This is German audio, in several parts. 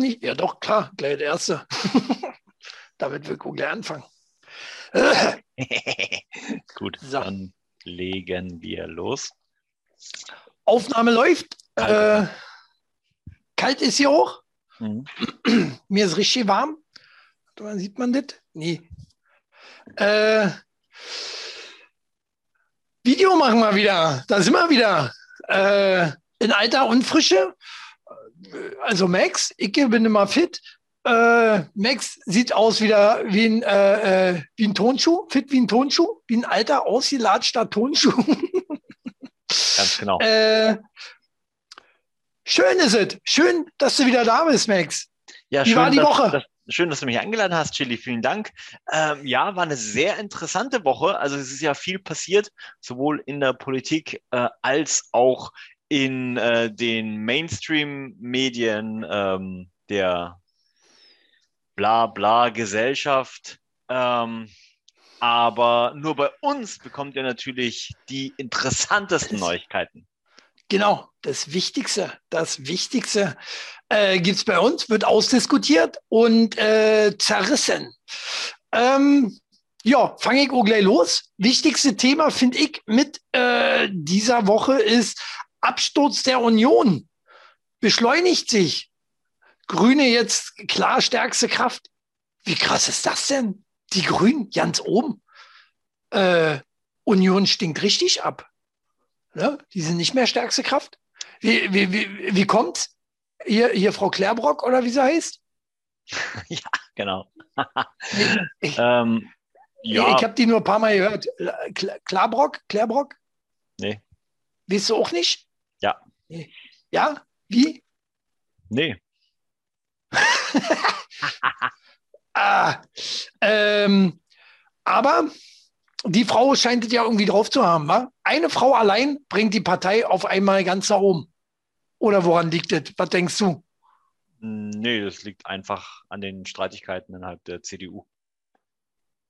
Nicht? Ja, doch, klar, gleich der erste. Damit wir gleich anfangen. Gut, so. dann legen wir los. Aufnahme läuft. Äh, kalt ist hier auch. Mhm. Mir ist richtig warm. Sieht man das? Nee. Äh, Video machen wir wieder. Da sind wir wieder. Äh, in Alter und Frische. Also Max, ich bin immer fit. Äh, Max sieht aus wieder wie ein, äh, äh, wie ein Tonschuh, fit wie ein Tonschuh, wie ein alter, ausgelatschter Tonschuh. Ganz genau. Äh, schön ist es. Schön, dass du wieder da bist, Max. Ja, wie schön, war die dass, Woche? Dass, schön, dass du mich eingeladen hast, Chili. Vielen Dank. Ähm, ja, war eine sehr interessante Woche. Also es ist ja viel passiert, sowohl in der Politik äh, als auch in äh, den Mainstream-Medien ähm, der bla bla Gesellschaft. Ähm, aber nur bei uns bekommt ihr natürlich die interessantesten Neuigkeiten. Genau, das Wichtigste, das Wichtigste äh, gibt es bei uns, wird ausdiskutiert und äh, zerrissen. Ähm, ja, fange ich auch gleich los. Wichtigste Thema, finde ich, mit äh, dieser Woche ist Absturz der Union. Beschleunigt sich. Grüne jetzt klar stärkste Kraft. Wie krass ist das denn? Die Grünen ganz oben. Äh, Union stinkt richtig ab. Ja, die sind nicht mehr stärkste Kraft. Wie, wie, wie, wie kommt's? Hier, hier Frau Klärbrock oder wie sie heißt? ja, genau. ich, ähm, ja. ich habe die nur ein paar Mal gehört. Klarbrock? Klärbrock? Nee. Weißt du auch nicht? Ja. Wie? Nee. ah, ähm, aber die Frau scheint es ja irgendwie drauf zu haben. Wa? Eine Frau allein bringt die Partei auf einmal ganz nach oben. Oder woran liegt das? Was denkst du? Nee, das liegt einfach an den Streitigkeiten innerhalb der CDU.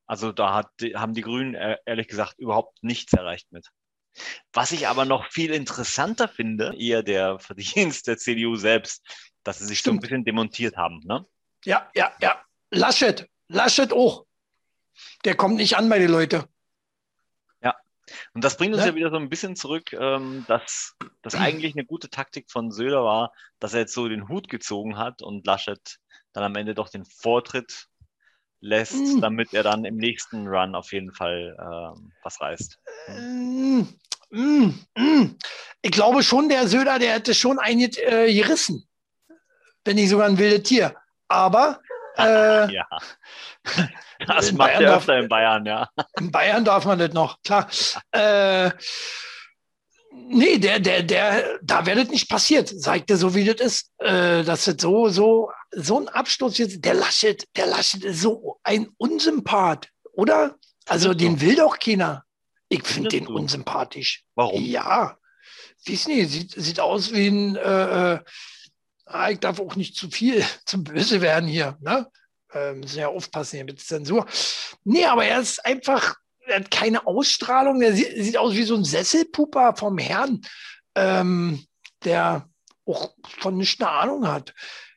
Also da hat, haben die Grünen äh, ehrlich gesagt überhaupt nichts erreicht mit. Was ich aber noch viel interessanter finde, eher der Verdienst der CDU selbst, dass sie sich Stimmt. so ein bisschen demontiert haben. Ne? Ja, ja, ja. Laschet, Laschet auch. Der kommt nicht an bei den Leuten. Ja, und das bringt uns ne? ja wieder so ein bisschen zurück, ähm, dass das eigentlich eine gute Taktik von Söder war, dass er jetzt so den Hut gezogen hat und Laschet dann am Ende doch den Vortritt lässt, mm. damit er dann im nächsten Run auf jeden Fall ähm, was reißt. Mm, mm, mm. ich glaube schon, der Söder, der hätte schon einen äh, gerissen. Wenn nicht sogar ein wildes Tier. Aber äh, ja. Das macht er öfter in Bayern, ja. In Bayern darf man das noch, klar. Äh, nee, der, der, der, da wäre das nicht passiert, sagt er so, wie das ist. Äh, dass das so, so, so ein Absturz jetzt, der Laschet, der Laschet ist so ein Unsympath, oder? Also den will doch keiner. Ich finde den unsympathisch. Warum? Ja, weiß nicht, sieht, sieht aus wie ein, äh, äh ah, ich darf auch nicht zu viel zum Böse werden hier. Ne? äh, müssen ja aufpassen hier mit Zensur. Nee, aber er ist einfach, er hat keine Ausstrahlung. Er sieht, sieht aus wie so ein Sesselpuper vom Herrn, ähm, der auch von nichts eine Ahnung hat.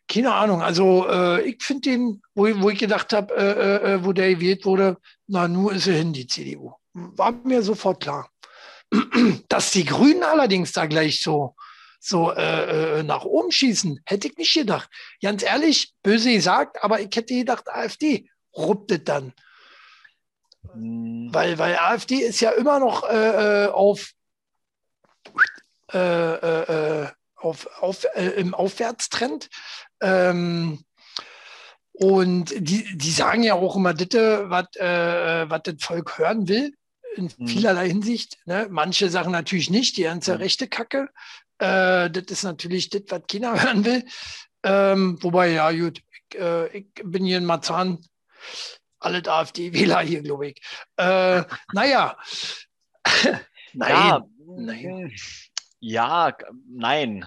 Keine Ahnung. Also äh, ich finde den, wo, wo, ich gedacht habe, äh, äh, äh, wo der gewählt wurde, na, nur ist er hin, die CDU. War mir sofort klar. Dass die Grünen allerdings da gleich so so äh, äh, nach oben schießen. Hätte ich nicht gedacht. Ganz ehrlich, böse gesagt, aber ich hätte gedacht, AfD rupptet dann. Mhm. Weil, weil AfD ist ja immer noch äh, äh auf, äh, äh, auf, auf im Aufwärtstrend. Ähm, und die, die sagen ja auch immer, was äh, das Volk hören will, in mhm. vielerlei Hinsicht. Ne? Manche Sachen natürlich nicht, die ganze mhm. rechte Kacke. Äh, das ist natürlich das, was China hören will. Ähm, wobei, ja, gut, ich, äh, ich bin hier in Marzahn, alle AfD-Wähler hier, glaube ich. Äh, naja. nein. Ja, nein. Ja, nein.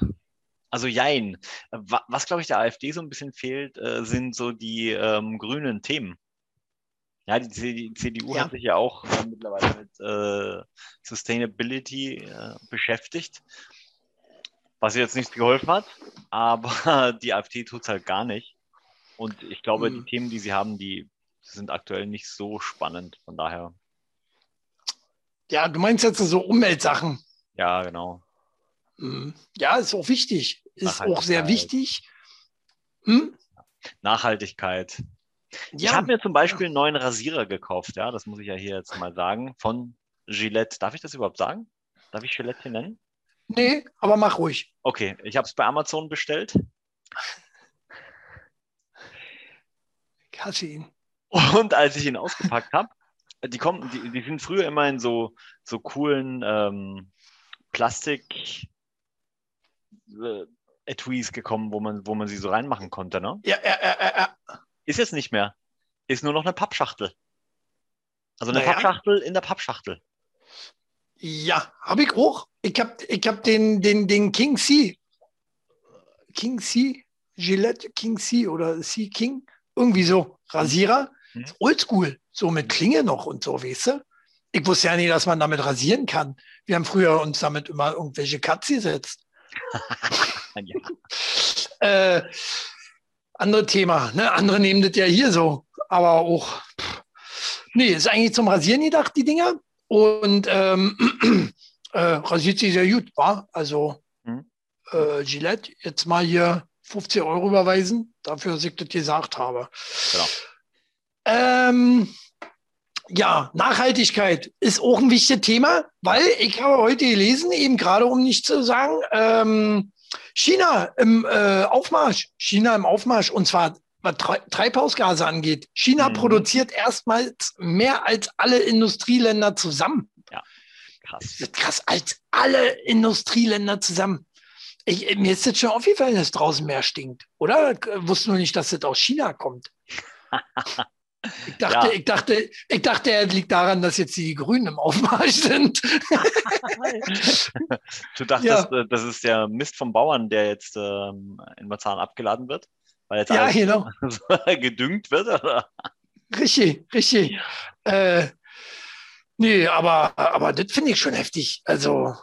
Also jein. Was, glaube ich, der AfD so ein bisschen fehlt, äh, sind so die ähm, grünen Themen. Ja, die, CDU ja. hat sich ja auch äh, mittlerweile mit äh, Sustainability äh, beschäftigt. Was jetzt nichts geholfen hat, aber die AfD tut es halt gar nicht. Und ich glaube, mhm. die Themen, die sie haben, die sind aktuell nicht so spannend. Von daher. Ja, du meinst jetzt so Umweltsachen. Ja, genau. Mhm. Ja, ist auch wichtig. Ist auch sehr wichtig. Hm? Nachhaltigkeit. Ja. Ich habe mir zum Beispiel einen neuen Rasierer gekauft, ja, das muss ich ja hier jetzt mal sagen, von Gillette. Darf ich das überhaupt sagen? Darf ich Gillette hier nennen? Nee, aber mach ruhig. Okay, ich habe es bei Amazon bestellt. Ich hasse ihn. Und als ich ihn ausgepackt habe, die kommen, die, die sind früher immer in so, so coolen ähm, Plastik äh, Etuis gekommen, wo man, wo man sie so reinmachen konnte, ne? Ja, ja, ja, ja. Ist jetzt nicht mehr. Ist nur noch eine Pappschachtel. Also eine naja. Pappschachtel in der Pappschachtel. Ja, habe ich auch. Ich habe ich hab den, den, den King C. King C? Gillette King C oder C King? Irgendwie so. Rasierer. Hm. Oldschool. So mit Klinge noch und so, weißt du? Ich wusste ja nie, dass man damit rasieren kann. Wir haben früher uns damit immer irgendwelche Katze gesetzt. ja. äh, andere Thema. Ne? Andere nehmen das ja hier so. Aber auch, pff. nee, ist eigentlich zum Rasieren gedacht, die Dinger. Und ähm, äh, rasiert sich sehr gut, war. Also mhm. äh, Gillette, jetzt mal hier 50 Euro überweisen, dafür, dass ich das gesagt habe. Genau. Ähm, ja, Nachhaltigkeit ist auch ein wichtiges Thema, weil ich habe heute gelesen, eben gerade um nicht zu sagen, ähm, China im äh, Aufmarsch, China im Aufmarsch und zwar was Treibhausgase angeht. China mhm. produziert erstmals mehr als alle Industrieländer zusammen. Ja, krass. krass, als alle Industrieländer zusammen. Ich, mir ist jetzt schon aufgefallen, dass draußen mehr stinkt, oder? Wusste nur nicht, dass das aus China kommt. Ich dachte, ja. ich dachte, ich dachte, er liegt daran, dass jetzt die Grünen im Aufmarsch sind. du dachtest, ja. Äh, das ist der Mist vom Bauern, der jetzt ähm, in Marzahn abgeladen wird? Weil jetzt ja, genau. gedüngt wird, oder? Richtig, richtig. Äh, nee, aber, aber das finde ich schon heftig. Also,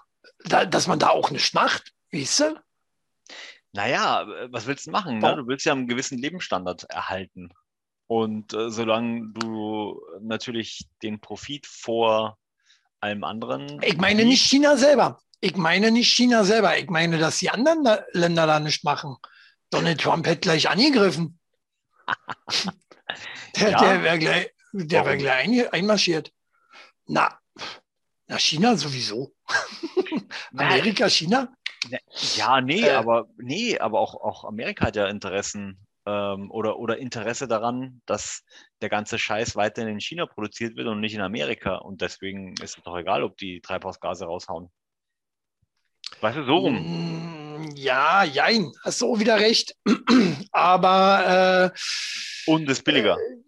da, dass man da auch nicht macht, weißt du? Naja, was willst du machen? Ne? Du willst ja einen gewissen Lebensstandard erhalten. Und äh, solange du natürlich den Profit vor allem anderen. Ich meine nicht China selber. Ich meine nicht China selber. Ich meine, dass die anderen da Länder da nicht machen. Donald Trump hätte gleich angegriffen. der ja. der wäre gleich, der wär gleich ein, einmarschiert. Na, na, China sowieso. Amerika, China? Ja, nee, äh, aber nee, aber auch, auch Amerika hat ja Interessen ähm, oder, oder Interesse daran, dass der ganze Scheiß weiterhin in China produziert wird und nicht in Amerika. Und deswegen ist es doch egal, ob die Treibhausgase raushauen. Weißt du, so rum. Mm, ja, jein, hast du wieder recht. aber. Äh, und ist billiger. Äh,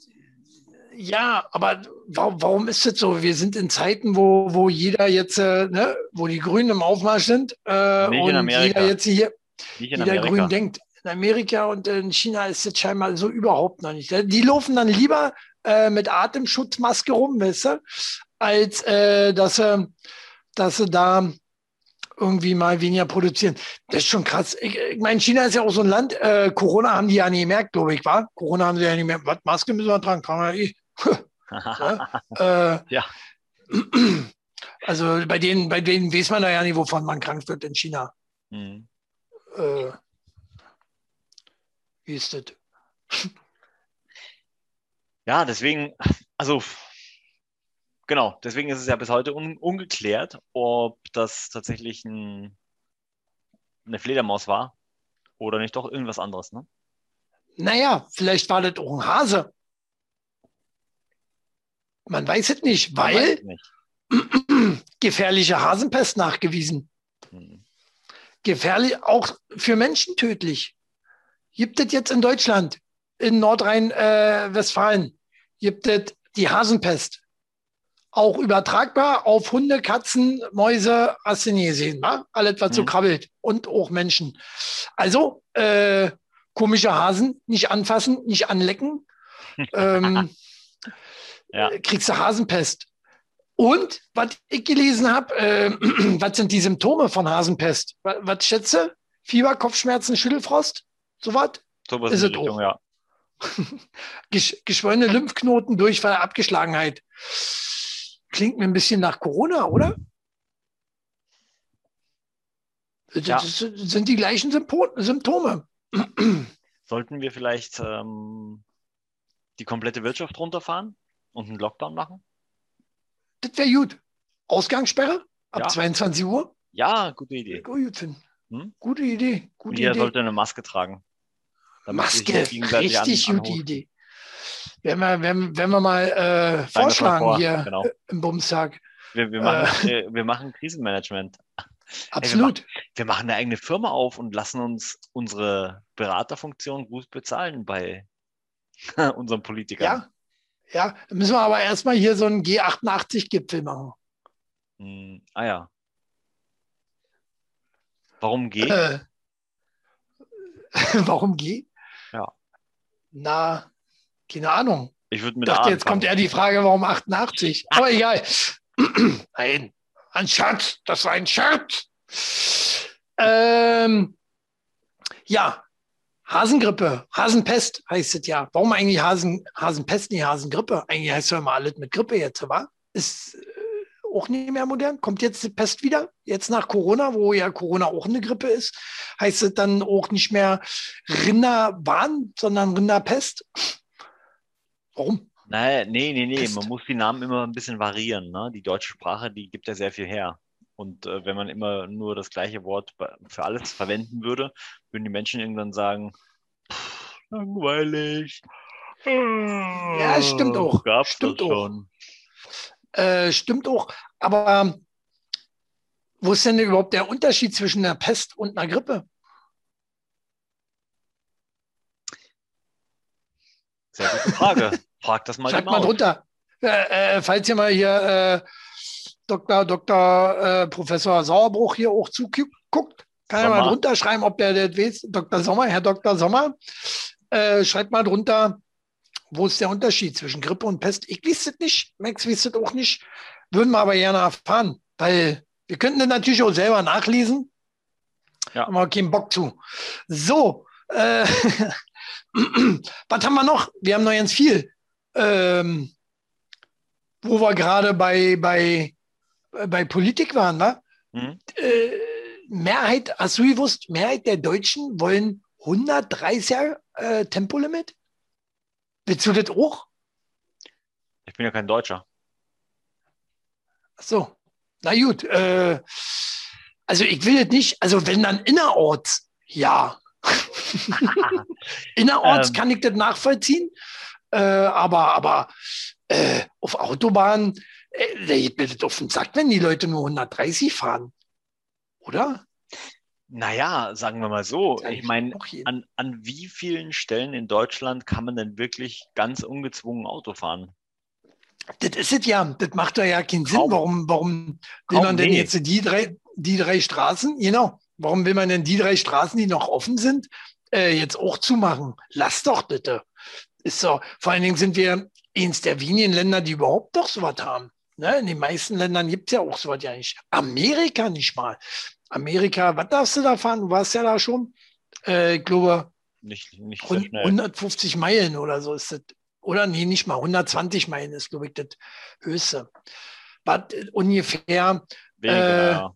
ja, aber warum, warum ist es so? Wir sind in Zeiten, wo, wo jeder jetzt, äh, ne, wo die Grünen im Aufmarsch sind äh, und jeder jetzt hier, jeder Grün denkt, in Amerika und in China ist es scheinbar so überhaupt noch nicht. Die laufen dann lieber äh, mit Atemschutzmaske rum, weißt du, als äh, dass, sie, dass sie da irgendwie mal weniger produzieren. Das ist schon krass. Ich, ich meine, China ist ja auch so ein Land, äh, Corona haben die ja nie gemerkt, glaube ich, war. Corona haben sie ja nicht mehr. Was, Maske müssen wir tragen? Man ja eh. ja. Äh, ja. Also bei denen, bei denen weiß man da ja nicht, wovon man krank wird in China. Mhm. Äh, wie ist das? Ja, deswegen, also genau, deswegen ist es ja bis heute un ungeklärt, ob das tatsächlich ein, eine Fledermaus war oder nicht doch irgendwas anderes. Ne? Naja, vielleicht war das auch ein Hase. Man weiß es nicht, weil nicht. gefährliche Hasenpest nachgewiesen. Hm. Gefährlich, auch für Menschen tödlich. Gibt es jetzt in Deutschland, in Nordrhein-Westfalen, äh, gibt es die Hasenpest. Auch übertragbar auf Hunde, Katzen, Mäuse, hast du nie gesehen, wa? alles, was mhm. so krabbelt und auch Menschen. Also, äh, komische Hasen, nicht anfassen, nicht anlecken. ähm, ja. Kriegst du Hasenpest. Und was ich gelesen habe, äh, was sind die Symptome von Hasenpest? Was, was schätze? Fieber, Kopfschmerzen, Schüttelfrost? So was? So Ist es Richtung, auch. ja. Gesch geschwollene Lymphknoten, Durchfall, Abgeschlagenheit. Klingt mir ein bisschen nach Corona, oder? Das Ja. das sind die gleichen Symptome. Sollten wir vielleicht ähm, die komplette Wirtschaft runterfahren und einen Lockdown machen? Das wäre gut. Ausgangssperre ab Ja. 22 Uhr. Ja, gute Idee. Gut finden. Hm? Gute Idee. Gute Jeder Idee. sollte eine Maske tragen. Maske, richtig gute. Idee. Wenn wir, wenn, wenn wir mal äh, vorschlagen vor, hier Genau. äh, im Bumstag. Wir, wir, machen, äh, wir machen Krisenmanagement. Absolut. Wir machen eine eigene Firma auf und lassen uns unsere Beraterfunktion gut bezahlen bei unseren Politikern. Ja. Ja, müssen wir aber erstmal hier so einen G88-Gipfel machen. Hm, ah ja. Warum G? Äh, warum G? Ja. Na, keine Ahnung. Ich würde mit dachte, jetzt kommt eher die Frage, warum 88? Aber egal. Nein, ein Scherz. Das war ein Scherz. Ähm, ja, Hasengrippe, Hasenpest heißt es ja. Warum eigentlich Hasen, Hasenpest, nicht Hasengrippe? Eigentlich heißt es ja immer alles mit Grippe jetzt, wa? Ist auch nicht mehr modern. Kommt jetzt die Pest wieder? Jetzt nach Corona, wo ja Corona auch eine Grippe ist, heißt es dann auch nicht mehr Rinderwahn, sondern Rinderpest? Warum? Nein, nee, nee, nee. Pest. Man muss die Namen immer ein bisschen variieren. Ne? Die deutsche Sprache, die gibt ja sehr viel her. Und äh, wenn man immer nur das gleiche Wort für alles verwenden würde, würden die Menschen irgendwann sagen, "Pff, langweilig. Ja, stimmt auch. Gab's Stimmt auch. schon. Äh, stimmt auch. Aber ähm, wo ist denn überhaupt der Unterschied zwischen einer Pest und einer Grippe? Sehr gute Frage. Frag das mal Schreibt mal drunter. Äh, äh, falls ihr mal hier äh, Dr. Dr. Äh, Professor Sauerbruch hier auch zuguckt, kann er mal drunter schreiben, ob der das weiß. Dr. Sommer, Herr Dr. Sommer, äh, schreibt mal drunter, wo ist der Unterschied zwischen Grippe und Pest? Ich weiß es nicht, Max weiß es auch nicht. Würden wir aber gerne erfahren, weil wir könnten das natürlich auch selber nachlesen. Ja. Haben wir keinen Bock zu. So, äh, was haben wir noch? Wir haben noch ganz viel. Ähm, wo wir gerade bei, bei, bei Politik waren, wa? Hm? Äh, Mehrheit, hast du gewusst, Mehrheit der Deutschen wollen 130er äh, Tempolimit? Willst du das auch? Ich bin ja kein Deutscher. Ach so, na gut. Äh, also ich will das nicht, also wenn dann innerorts, ja. innerorts Ähm. kann ich das nachvollziehen, äh, aber, aber äh, auf Autobahnen, äh, da geht mir das auf den Sack, wenn die Leute nur 130 fahren. Oder? Naja, sagen wir mal so. Ich meine, noch an, an wie vielen Stellen in Deutschland kann man denn wirklich ganz ungezwungen Auto fahren? Das ist es ja, das macht doch ja keinen Sinn. Kaum. Warum, warum will man denn nee. jetzt die drei, die drei Straßen, genau, warum will man denn die drei Straßen, die noch offen sind, äh, jetzt auch zumachen? Lass doch bitte. Ist so, vor allen Dingen sind wir eins der wenigen Länder, die überhaupt doch sowas haben. Ne? In den meisten Ländern gibt es ja auch sowas ja nicht. Amerika nicht mal. Amerika, was darfst du da fahren? Du warst ja da schon. Äh, ich glaube, Nicht, nicht sehr Hund- schnell. 150 Meilen oder so ist das. Oder nee, nicht mal 120 Meilen ist, glaube ich, das höchste. Was äh, ungefähr Weniger, äh,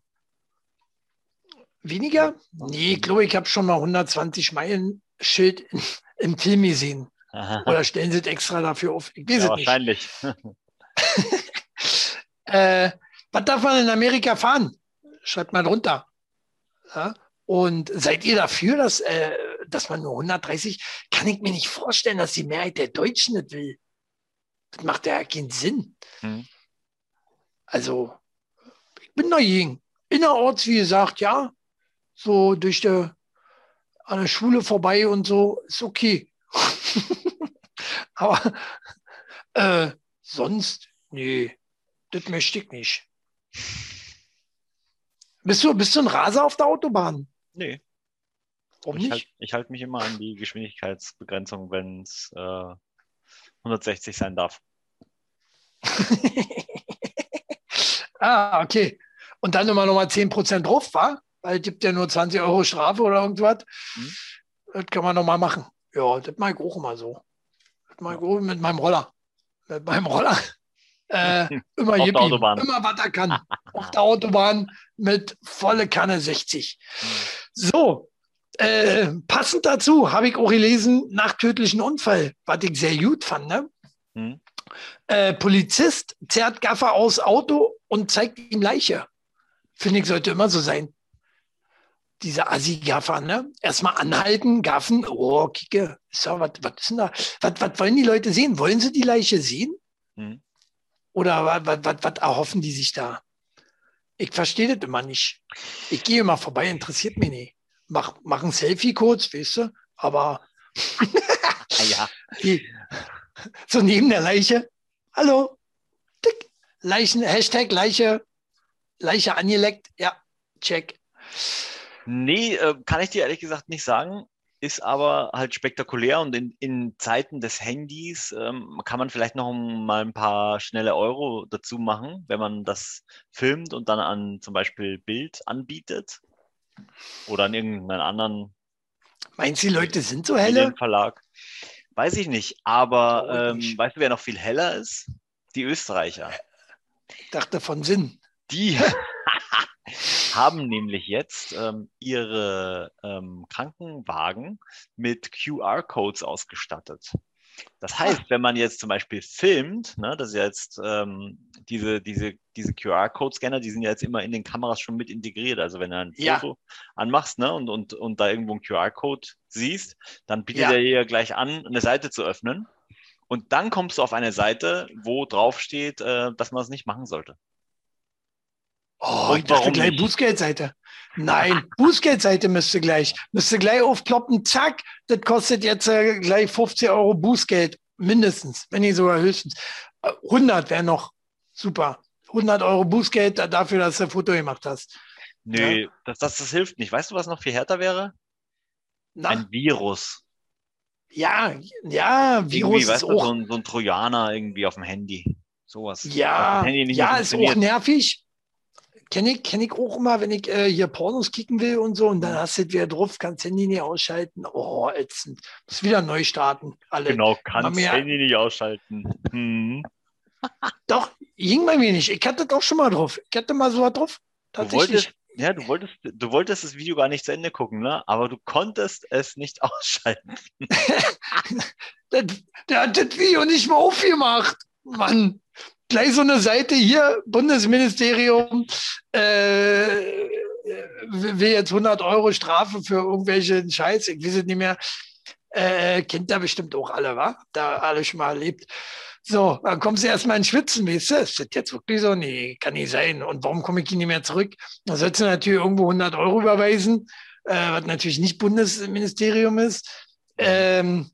weniger? Nee, ich glaube, ich habe schon mal 120 Meilen Schild im Film gesehen. Oder stellen sie es extra dafür auf? Ich weiß ja, es nicht. wahrscheinlich. Äh, was darf man in Amerika fahren? Schreibt mal drunter. Ja? Und seid ihr dafür, dass, äh, dass man nur 130? Kann ich mir nicht vorstellen, dass die Mehrheit der Deutschen das will. Das macht ja keinen Sinn. Hm. Also, ich bin dagegen. Innerorts, wie gesagt, ja. So durch die, an der Schule vorbei und so, ist okay. Aber äh, sonst, nee, das möchte ich nicht. Bist du, bist du ein Raser auf der Autobahn? Nee, Warum ich nicht? halte ich halt mich immer an die Geschwindigkeitsbegrenzung, wenn es äh, 160 sein darf. Ah, okay. Und dann immer nochmal 10% drauf, war? Weil es gibt ja nur 20 Euro Strafe oder irgendwas. Mhm. Das kann man nochmal machen. Ja, das mache ich auch immer so. Das mache ich auch mit meinem Roller. Mit meinem Roller. Äh, immer Auf Yippie, immer was er kann. Auf der Autobahn mit volle Kanne 60. Mhm. So, äh, passend dazu habe ich auch gelesen, nach tödlichen Unfall, was ich sehr gut fand. Ne? Mhm. Äh, Polizist zerrt Gaffer aus Auto und zeigt ihm Leiche. Finde ich, sollte immer so sein. Diese Assi-Gaffer, ne? Erstmal anhalten, gaffen. Oh, kicke. So, was, ist denn da? Was, wollen die Leute sehen? Wollen sie die Leiche sehen? Mhm. Oder was, erhoffen die sich da? Ich verstehe das immer nicht. Ich gehe immer vorbei, interessiert mich nicht mach, mach ein Selfie kurz, weißt du, aber ah, ja. die, so neben der Leiche, hallo, tick, Leichen, Hashtag Leiche, Leiche angeleckt, ja, check. Nee, äh, kann ich dir ehrlich gesagt nicht sagen. Ist aber halt spektakulär und in, in Zeiten des Handys ähm, kann man vielleicht noch mal ein paar schnelle Euro dazu machen, wenn man das filmt und dann an zum Beispiel Bild anbietet. Oder an irgendeinen anderen. Meinst du, die Leute sind so helle? Verlag. Weiß ich nicht, aber ähm, weißt du, wer noch viel heller ist? Die Österreicher. Ich dachte von Sinn. Die haben nämlich jetzt ähm, ihre ähm, Krankenwagen mit QR-Codes ausgestattet. Das heißt, wenn man jetzt zum Beispiel filmt, ne, das ist ja jetzt ähm, diese, diese, diese QR-Code-Scanner, die sind ja jetzt immer in den Kameras schon mit integriert. Also wenn du ein ja. Foto anmachst ne, und, und, und da irgendwo einen QR-Code siehst, dann bietet ja. er dir ja gleich an, eine Seite zu öffnen. Und dann kommst du auf eine Seite, wo drauf steht, äh, dass man es nicht machen sollte. Oh, ich dachte gleich Bußgeldseite. Nein, Bußgeldseite müsste gleich, müsste gleich aufploppen, zack, das kostet jetzt äh, gleich 50 Euro Bußgeld, mindestens, wenn nicht sogar höchstens. 100 äh, wäre noch super. 100 Euro Bußgeld dafür, dass du ein Foto gemacht hast. Nee, ja? das, das, das hilft nicht. Weißt du, was noch viel härter wäre? Na? Ein Virus. Ja, ja, Virus irgendwie, weißt du, auch. So ein, so ein Trojaner irgendwie auf dem Handy. Sowas. Ja, ja, ist auch nervig kenne ich, kenn ich auch immer, wenn ich äh, hier Pornos kicken will und so und dann hast du es wieder drauf, kannst Handy nicht ausschalten. Oh, ätzend. Muss wieder neu starten. Alle. Genau, kannst mehr... Handy nicht ausschalten. Hm. Doch, ging bei mir nicht. Ich hatte doch schon mal drauf. Ich hatte mal so was drauf. Tatsächlich. Du wolltest, ja, du wolltest, du wolltest das Video gar nicht zu Ende gucken, ne? Aber du konntest es nicht ausschalten. der, der hat das Video nicht mal aufgemacht. Mann gleich so eine Seite hier, Bundesministerium äh, will jetzt 100 Euro Strafe für irgendwelchen Scheiß, ich weiß es nicht mehr. Äh, kennt da bestimmt auch alle, wa? Da alle schon mal erlebt. So, dann kommst du erstmal in Schwitzen, weißt du? Ist das jetzt wirklich so? Nee, kann nicht sein. Und warum komme ich nicht mehr zurück? Da sollst du natürlich irgendwo 100 Euro überweisen, äh, was natürlich nicht Bundesministerium ist. Ähm,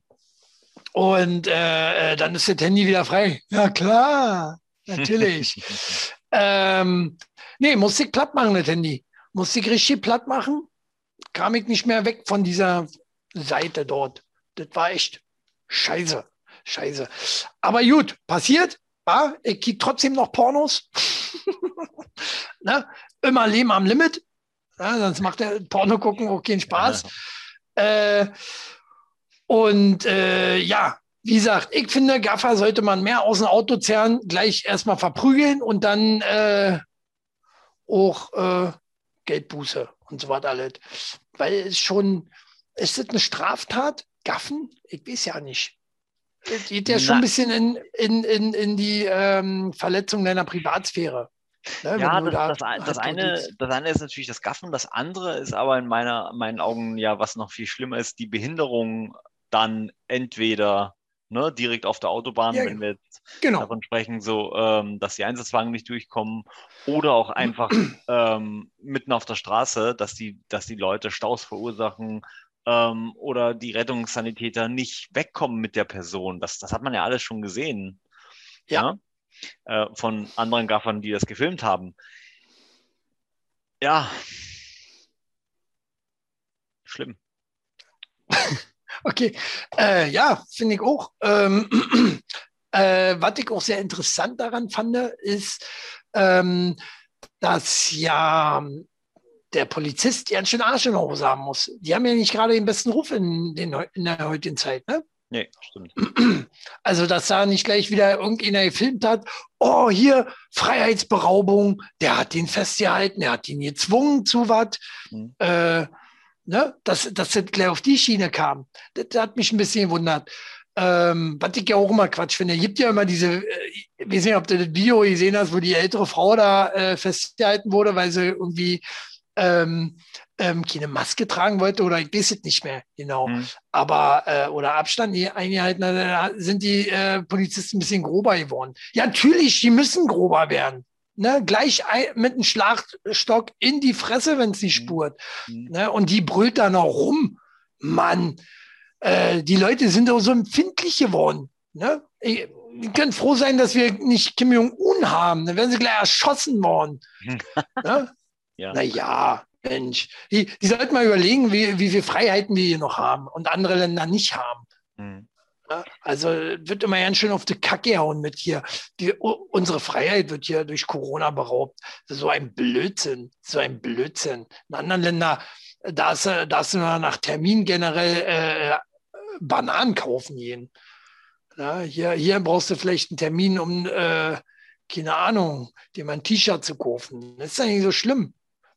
und äh, äh dann ist das Handy wieder frei. Ja, klar natürlich. ähm, nee, musste ich platt machen, das Handy. Musste ich richtig platt machen. Kam ich nicht mehr weg von dieser Seite dort. Das war echt scheiße. Scheiße. Aber gut, passiert. Ja, ich krieg trotzdem noch Pornos. ne? Immer Leben am Limit. Ja, sonst macht der Porno gucken auch keinen Spaß. Ja. Äh, und äh, ja, wie gesagt, ich finde, Gaffer sollte man mehr aus dem Auto zerren, gleich erstmal verprügeln und dann äh, auch äh, Geldbuße und so weiter alles. Weil es schon, ist das eine Straftat? Gaffen? Ich weiß ja nicht. Es geht ja schon ein bisschen in, in, in, in die ähm, Verletzung deiner Privatsphäre. Ne, ja, das, da das, das, das eine, das eine ist natürlich das Gaffen, das andere ist aber in meiner, meinen Augen ja, was noch viel schlimmer ist, die Behinderung dann entweder ne, direkt auf der Autobahn, ja, wenn wir jetzt genau. davon sprechen, so, ähm, dass die Einsatzwagen nicht durchkommen oder auch einfach ähm, mitten auf der Straße, dass die, dass die Leute Staus verursachen ähm, oder die Rettungssanitäter nicht wegkommen mit der Person. Das, das hat man ja alles schon gesehen. Ja. ja? Äh, von anderen Gaffern, die das gefilmt haben. Ja. Schlimm. Okay, äh, ja, finde ich auch. Ähm, Äh, was ich auch sehr interessant daran fand, ist, ähm, dass ja der Polizist ganz schön Arsch in der Hose haben muss. Die haben ja nicht gerade den besten Ruf in, den, in der heutigen Zeit, ne? Nee, stimmt. Also, dass da nicht gleich wieder irgendeiner gefilmt hat, oh, hier Freiheitsberaubung, der hat den festgehalten, der hat ihn gezwungen zu was. Mhm. Äh, ne? dass, dass das gleich auf die Schiene kam. Das, das hat mich ein bisschen gewundert. Ähm, was ich ja auch immer Quatsch finde. Es gibt ja immer diese, äh, ich weiß nicht, ob du das Video gesehen hast, wo die ältere Frau da äh, festgehalten wurde, weil sie irgendwie ähm, ähm, keine Maske tragen wollte oder ich weiß es nicht mehr genau. Mhm. Aber äh, oder Abstand eingehalten, da sind die äh, Polizisten ein bisschen grober geworden. Ja, natürlich, die müssen grober werden. Ne, gleich ein, mit einem Schlagstock in die Fresse, wenn es nicht mhm. spurt. Mhm. Ne, und die brüllt da noch rum. Mann, äh, die Leute sind doch so empfindlich geworden. Ne? Ich, wir können froh sein, dass wir nicht Kim Jong-un haben. Dann werden sie gleich erschossen worden. ne? ja. Naja, Mensch, die, die sollten mal überlegen, wie, wie viele Freiheiten wir hier noch haben und andere Länder nicht haben. Mhm. Also wird immer ganz schön auf die Kacke hauen mit hier. Die, unsere Freiheit wird hier durch Corona beraubt. So ein Blödsinn, so ein Blödsinn. In anderen Ländern, da ist, da ist nach Termin generell äh, Bananen kaufen gehen. Ja, hier, hier brauchst du vielleicht einen Termin, um, äh, keine Ahnung, dir mal ein T-Shirt zu kaufen. Das ist ja nicht so schlimm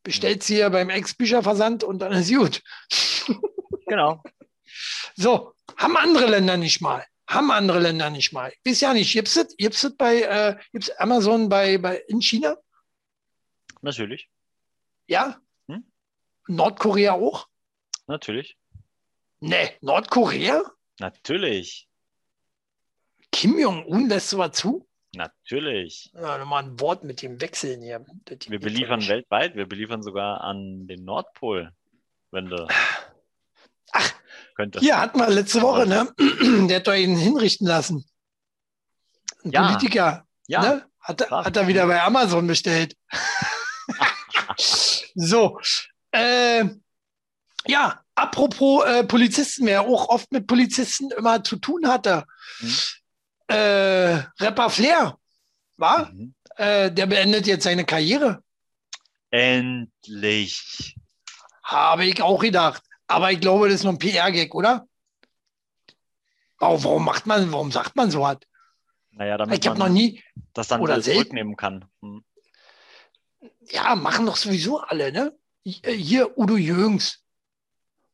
bestellt sie ja beim Ex-Bücherversand und dann ist gut. Genau. So, haben andere Länder nicht mal. Haben andere Länder nicht mal. Ich weiß ja nicht, gibt es gibt's bei äh, gibt's Amazon bei, bei, in China? Natürlich. Ja? Hm? Nordkorea auch? Natürlich. Nee, Nordkorea? Natürlich. Kim Jong-un lässt sowas zu? Natürlich. Ja, nochmal ein Wort mit dem Wechseln hier. Wir beliefern weltweit, wir beliefern sogar an den Nordpol, wenn du. Ach, könntest. Hier hatten wir letzte Woche, ne? Der hat doch ihn hinrichten lassen. Ein ja. Politiker. Ja. Ne? Hat, hat er wieder bei Amazon bestellt. so. Äh, ja, apropos äh, Polizisten, wer auch oft mit Polizisten immer zu tun hatte. Hm äh, Rapper Flair, war? Mhm. Äh, der beendet jetzt seine Karriere. Endlich. Habe ich auch gedacht. Aber ich glaube, das ist nur ein PR-Gag, oder? Oh, warum macht man, warum sagt man so was? Naja, damit ich habe noch nie das dann oder zurücknehmen kann. Hm. Ja, machen doch sowieso alle, ne? Hier Udo Jürgens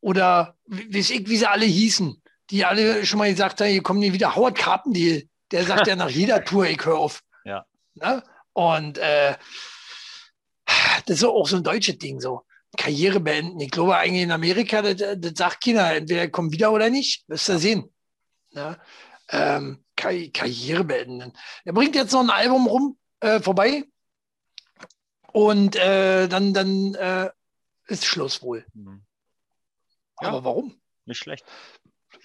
oder weiß ich, wie sie alle hießen die alle schon mal gesagt haben, hier kommen nie wieder. Howard Carpendale, der sagt ja nach jeder Tour, ich höre auf. Ja. Ne? Und äh, das ist auch so ein deutsches Ding, so. Karriere beenden. Ich glaube eigentlich in Amerika, das, das sagt keiner, entweder kommt wieder oder nicht. Wirst du sehen. Ne? Ähm, Kar Karriere beenden. Er bringt jetzt noch ein Album rum, äh, vorbei. Und äh, dann, dann äh, ist Schluss wohl. Mhm. Ja. Aber warum? Nicht schlecht.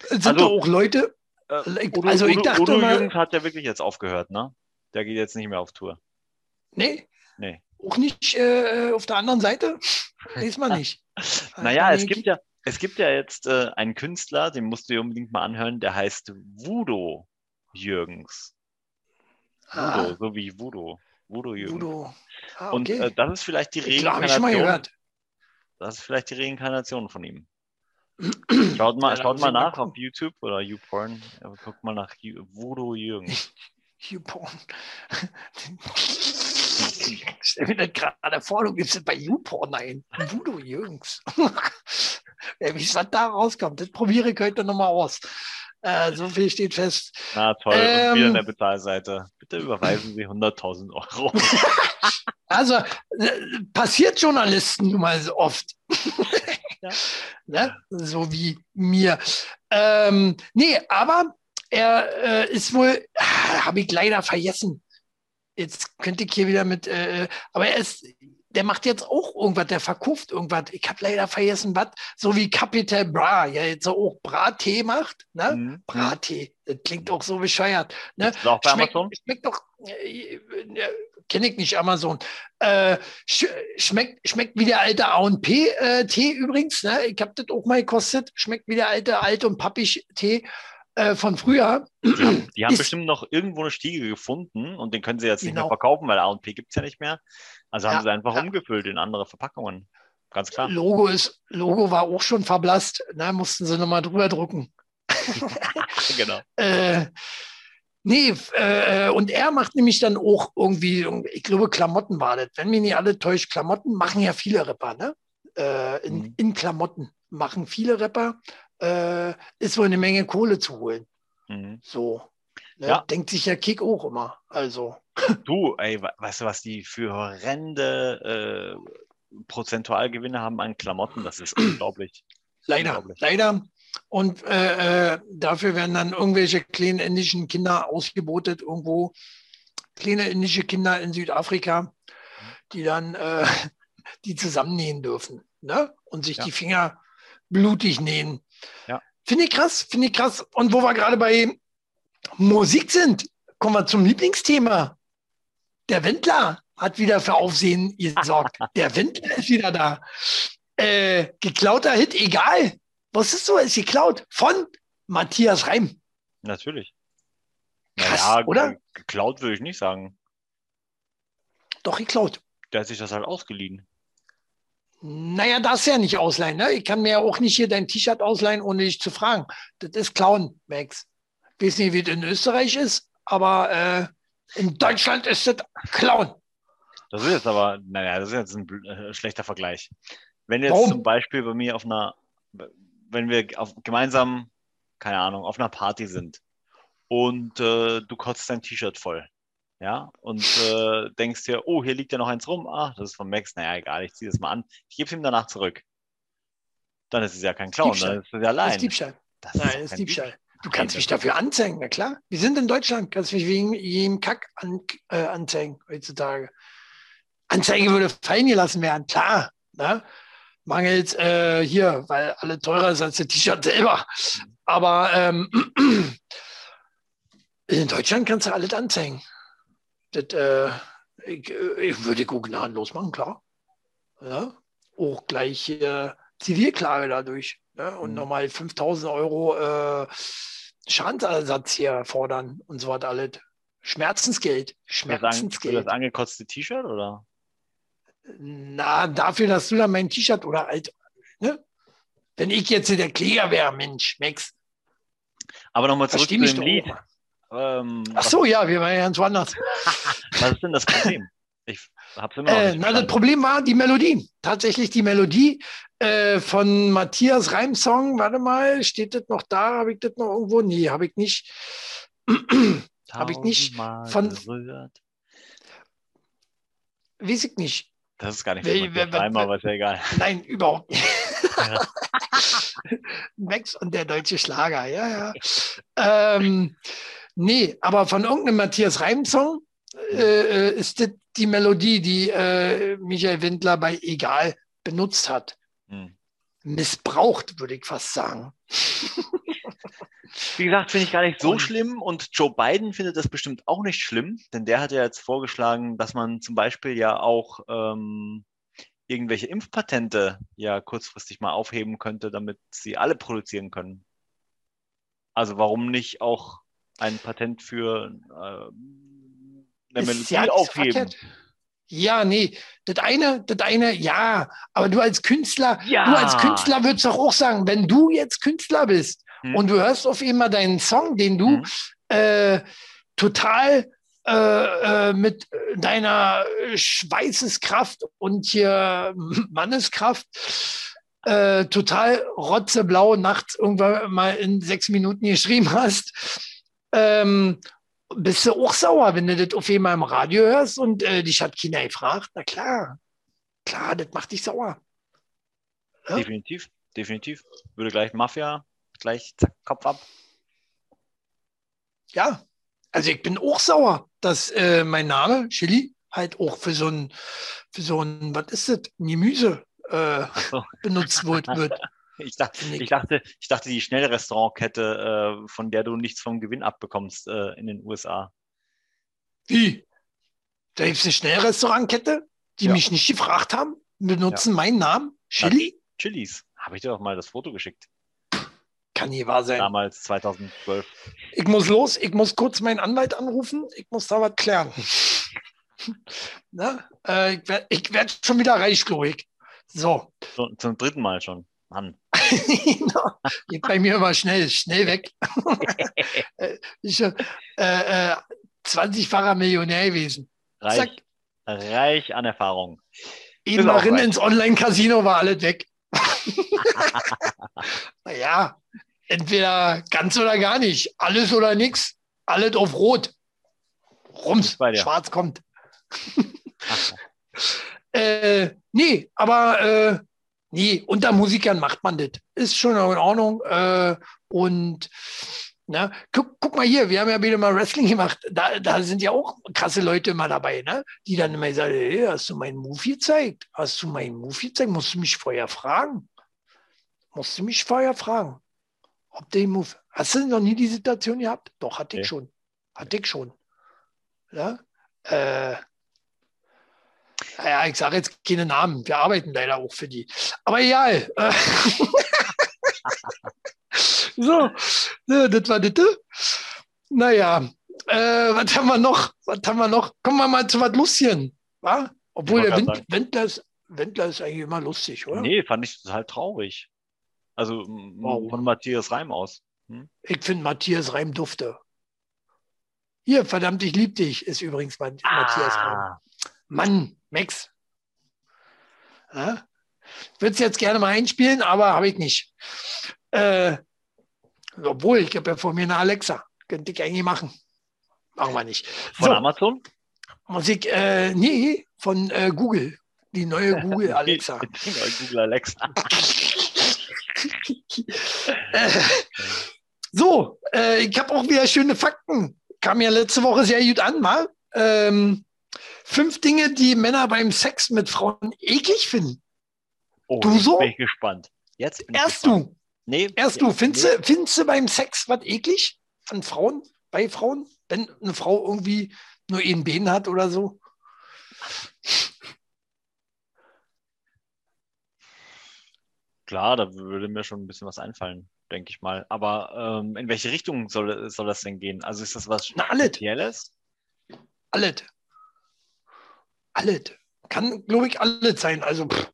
Sind also, auch Leute. Äh, Udo, also ich dachte Udo, mal, Jürgens hat ja wirklich jetzt aufgehört, ne? Der geht jetzt nicht mehr auf Tour. Nee. Nee. Auch nicht äh, auf der anderen Seite? Weiß man nicht. naja, es gibt ja, es gibt ja jetzt äh, einen Künstler, den musst du dir unbedingt mal anhören, der heißt Voodoo Jürgens. Ah. Voodoo, so wie Voodoo. Voodoo Jürgens. Voodoo. Ah, okay. Und äh, das ist vielleicht die Reinkarnation. Ich, ich schon mal gehört. Das ist vielleicht die Reinkarnation von ihm. Schaut mal, ja, schaut mal nach auf YouTube oder YouPorn. Guckt mal nach Voodoo Jürgen. YouPorn. Stell mir das gerade vor, du gibst es bei YouPorn ein. Voodoo Jürgens. Wie es da rauskommt, das probiere ich heute nochmal aus. Äh, so viel steht fest. Na toll, ähm, und wieder eine Bezahlseite. Bitte überweisen Sie 100.000 Euro. also, äh, passiert Journalisten nun mal so oft. ja. ne? So wie mir. Ähm, nee, aber er äh, ist wohl, ah, habe ich leider vergessen. Jetzt könnte ich hier wieder mit, äh, aber er ist, der macht jetzt auch irgendwas, der verkauft irgendwas. Ich habe leider vergessen, was, so wie Capital Bra, ja jetzt auch Brattee macht, ne? Mhm. Brattee, das klingt auch so bescheuert. Ne? Ist auch bei schmeckt, Amazon? Schmeckt doch, äh, äh, kenne ich nicht Amazon. Äh, sch schmeckt, schmeckt wie der alte A&P-Tee äh, übrigens. Ne? Ich habe das auch mal gekostet. Schmeckt wie der alte Alt- und Pappig-Tee. Äh, von früher. Die haben, die haben bestimmt noch irgendwo eine Stiege gefunden und den können sie jetzt genau. nicht mehr genau. verkaufen, weil A&P gibt es ja nicht mehr. Also haben ja, sie einfach ja. umgefüllt in andere Verpackungen. Ganz klar. Logo, ist, Logo war auch schon verblasst. Ne? Mussten sie nochmal drüber drucken. genau. äh, nee, äh, und er macht nämlich dann auch irgendwie, ich glaube, Klamotten war das. Wenn mich nicht alle täuscht, Klamotten machen ja viele Rapper, ne? Äh, in, mhm. in Klamotten machen viele Rapper. Äh, ist wohl eine Menge Kohle zu holen. Mhm. So. Ne? Ja. Denkt sich ja Kick auch immer. Also. Du, ey, weißt du, was die für horrende äh, Prozentualgewinne haben an Klamotten? Das ist unglaublich. Leider, unglaublich. leider. Und äh, äh, dafür werden dann irgendwelche kleinen indischen Kinder ausgebotet irgendwo. Kleine indische Kinder in Südafrika, die dann äh, die zusammennähen dürfen ne? und sich ja. die Finger blutig nähen. Ja. Finde ich krass, finde ich krass. Und wo wir gerade bei Musik sind, kommen wir zum Lieblingsthema. Der Wendler hat wieder für Aufsehen gesorgt. Der Wendler ist wieder da. Äh, geklauter Hit, egal. Was ist so? Ist geklaut von Matthias Reim. Natürlich. Krass, naja, oder? Geklaut würde ich nicht sagen. Doch, geklaut. Der hat sich das halt ausgeliehen. Naja, das ja nicht ausleihen. Ne? Ich kann mir ja auch nicht hier dein T-Shirt ausleihen, ohne dich zu fragen. Das ist Clown, Max. Ich weiß nicht, wie es in Österreich ist, aber äh, in Deutschland ist das Clown. Das ist jetzt aber, naja, das ist jetzt ein äh, schlechter Vergleich. Wenn jetzt Warum? zum Beispiel bei mir auf einer, wenn wir auf, gemeinsam, keine Ahnung, auf einer Party sind und äh, du kotzt dein T-Shirt voll, ja, und äh, denkst dir, oh, hier liegt ja noch eins rum, ach, das ist von Max, naja, egal, ich ziehe das mal an, ich gebe es ihm danach zurück. Dann ist es ja kein Clown, dann ist es ja allein. Das ist Diebstahl. Das Nein, ist das ist Diebstahl. Du kannst mich dafür anzeigen, na klar. Wir sind in Deutschland, kannst mich wegen jedem Kack an, äh, anzeigen heutzutage. Anzeige würde fallen gelassen werden, klar. Ne? Mangels äh, hier, weil alle teurer ist als der T-Shirt selber. Aber ähm, in Deutschland kannst du alles anzeigen. Das, äh, ich, ich, würde auch gnadenlos machen, klar. Ja? Auch gleich äh, Zivilklage dadurch. Ne? Und mhm. nochmal 5000 Euro äh, Schadensersatz hier fordern und so was alles. Schmerzensgeld. Schmerzensgeld. Für das, angekotzte T-Shirt oder? Na, dafür, dass du dann mein T-Shirt oder halt, ne? Wenn ich jetzt der Kläger wäre, Mensch, Max. Aber nochmal zurück zu dem Lied. Ähm, Ach so, ja, wir waren ja ganz woanders. was ist denn das Problem? Ich hab's immer äh, na, das Problem war die Melodie. Tatsächlich die Melodie äh, von Matthias Reimsong. Warte mal, steht das noch da? Habe ich das noch irgendwo? Nee, habe ich nicht. habe ich nicht. Von, berührt. Weiß ich nicht. Das ist gar nicht so wer, Reimer, aber ist ja egal. Nein, überhaupt nicht. Ja. Max und der deutsche Schlager, ja, ja. ähm, nee, aber von irgendeinem Matthias Reim-Song äh, äh, ist das die Melodie, die äh, Michael Windler bei Egal benutzt hat. Hm. Missbraucht, würde ich fast sagen. Wie gesagt, finde ich gar nicht so schlimm und Joe Biden findet das bestimmt auch nicht schlimm, denn der hat ja jetzt vorgeschlagen, dass man zum Beispiel ja auch ähm, irgendwelche Impfpatente ja kurzfristig mal aufheben könnte, damit sie alle produzieren können. Also warum nicht auch ein Patent für äh, eine Melodie ja aufheben? Ja, nee, das eine, das eine, ja, aber du als Künstler, ja. du als Künstler würdest doch auch sagen, wenn du jetzt Künstler bist hm. und du hörst auf einmal deinen Song, den du hm. äh, total äh, äh, mit deiner Schweißeskraft und hier Manneskraft äh, total rotzeblau nachts irgendwann mal in sechs Minuten geschrieben hast, ähm, bist du auch sauer, wenn du das auf einmal im Radio hörst und äh, dich hat China gefragt. Na klar, klar, das macht dich sauer. Ja? Definitiv, definitiv. Würde gleich Mafia, gleich zack, Kopf ab. Ja, also ich bin auch sauer, dass äh, mein Name, Chili, halt auch für so ein, für so ein, was ist das, Gemüse äh, so. benutzt wird. Ich dachte, ich dachte, ich dachte, die Schnellrestaurantkette, äh, von der du nichts vom Gewinn abbekommst äh, in den USA. Wie? Da gibt es eine Schnellrestaurantkette, die ja. mich nicht gefragt haben, benutzen ja. meinen Namen, Chili? Chilis. Habe ich dir doch mal das Foto geschickt. kann nie wahr sein. Damals 2012. Ich muss los, ich muss kurz meinen Anwalt anrufen, ich muss da was klären. Na, äh, ich werde werd schon wieder reich, glaube ich. So. Zum, zum dritten Mal schon. Mann. Geht bei mir immer schnell, schnell weg. ich, äh, äh, 20-facher Millionär gewesen. Reich, Zack. reich an Erfahrung. Eben rein ins Online-Casino war alles weg. naja, entweder ganz oder gar nicht. Alles oder nichts. Alles auf Rot. Rums, schwarz kommt. äh, nee, aber äh, nee, unter Musikern macht man das. Ist schon in Ordnung. Äh, und Ne? Guck, guck, mal hier, wir haben ja wieder mal Wrestling gemacht. Da, da sind ja auch krasse Leute immer dabei, ne? die dann immer sagen, hey, hast du meinen Move gezeigt? Hast du meinen Move gezeigt? Musst du mich vorher fragen? Musst du mich vorher fragen, ob der Move... Hast du noch nie die Situation gehabt? Doch, hatte ich schon. Hatte ich schon. Ja? Äh, ja, ich sage jetzt keine Namen. Wir arbeiten leider auch für die. Aber egal. So, das war das. Naja, äh, was haben wir noch? Was haben wir noch? Kommen wir mal zu was Lustigen. Wa? Obwohl der Wind, Wendler, ist, Wendler ist eigentlich immer lustig, oder? Nee, fand ich total traurig. Also wow. von Matthias Reim aus. Hm? Ich finde Matthias Reim dufte. Hier, verdammt, ich lieb dich, ist übrigens mein, ah. Matthias Reim. Mann, Max. Ja? Würde es jetzt gerne mal einspielen, aber habe ich nicht. Äh, obwohl, ich habe ja vor mir eine Alexa. Könnte ich eigentlich machen. Machen wir nicht. Von so. Amazon? Musik, äh, nee, von äh, Google. Die neue Google Alexa. Die neue Google Alexa. äh, so, äh, ich habe auch wieder schöne Fakten. Kam ja letzte Woche sehr gut an, mal. Ähm, fünf Dinge, die Männer beim Sex mit Frauen eklig finden. Oh, du so? Bin ich gespannt. Jetzt Erst gespannt. du. Nee. Erst du, findest, nee. du, findest du beim Sex was eklig an Frauen, bei Frauen, wenn eine Frau irgendwie nur einen Bein hat oder so? Klar, da würde mir schon ein bisschen was einfallen, denke ich mal. Aber ähm, in welche Richtung soll, soll das denn gehen? Also ist das was Na, Spezielles? Alles. Alles. Kann, glaube ich, alles sein. Also, pff,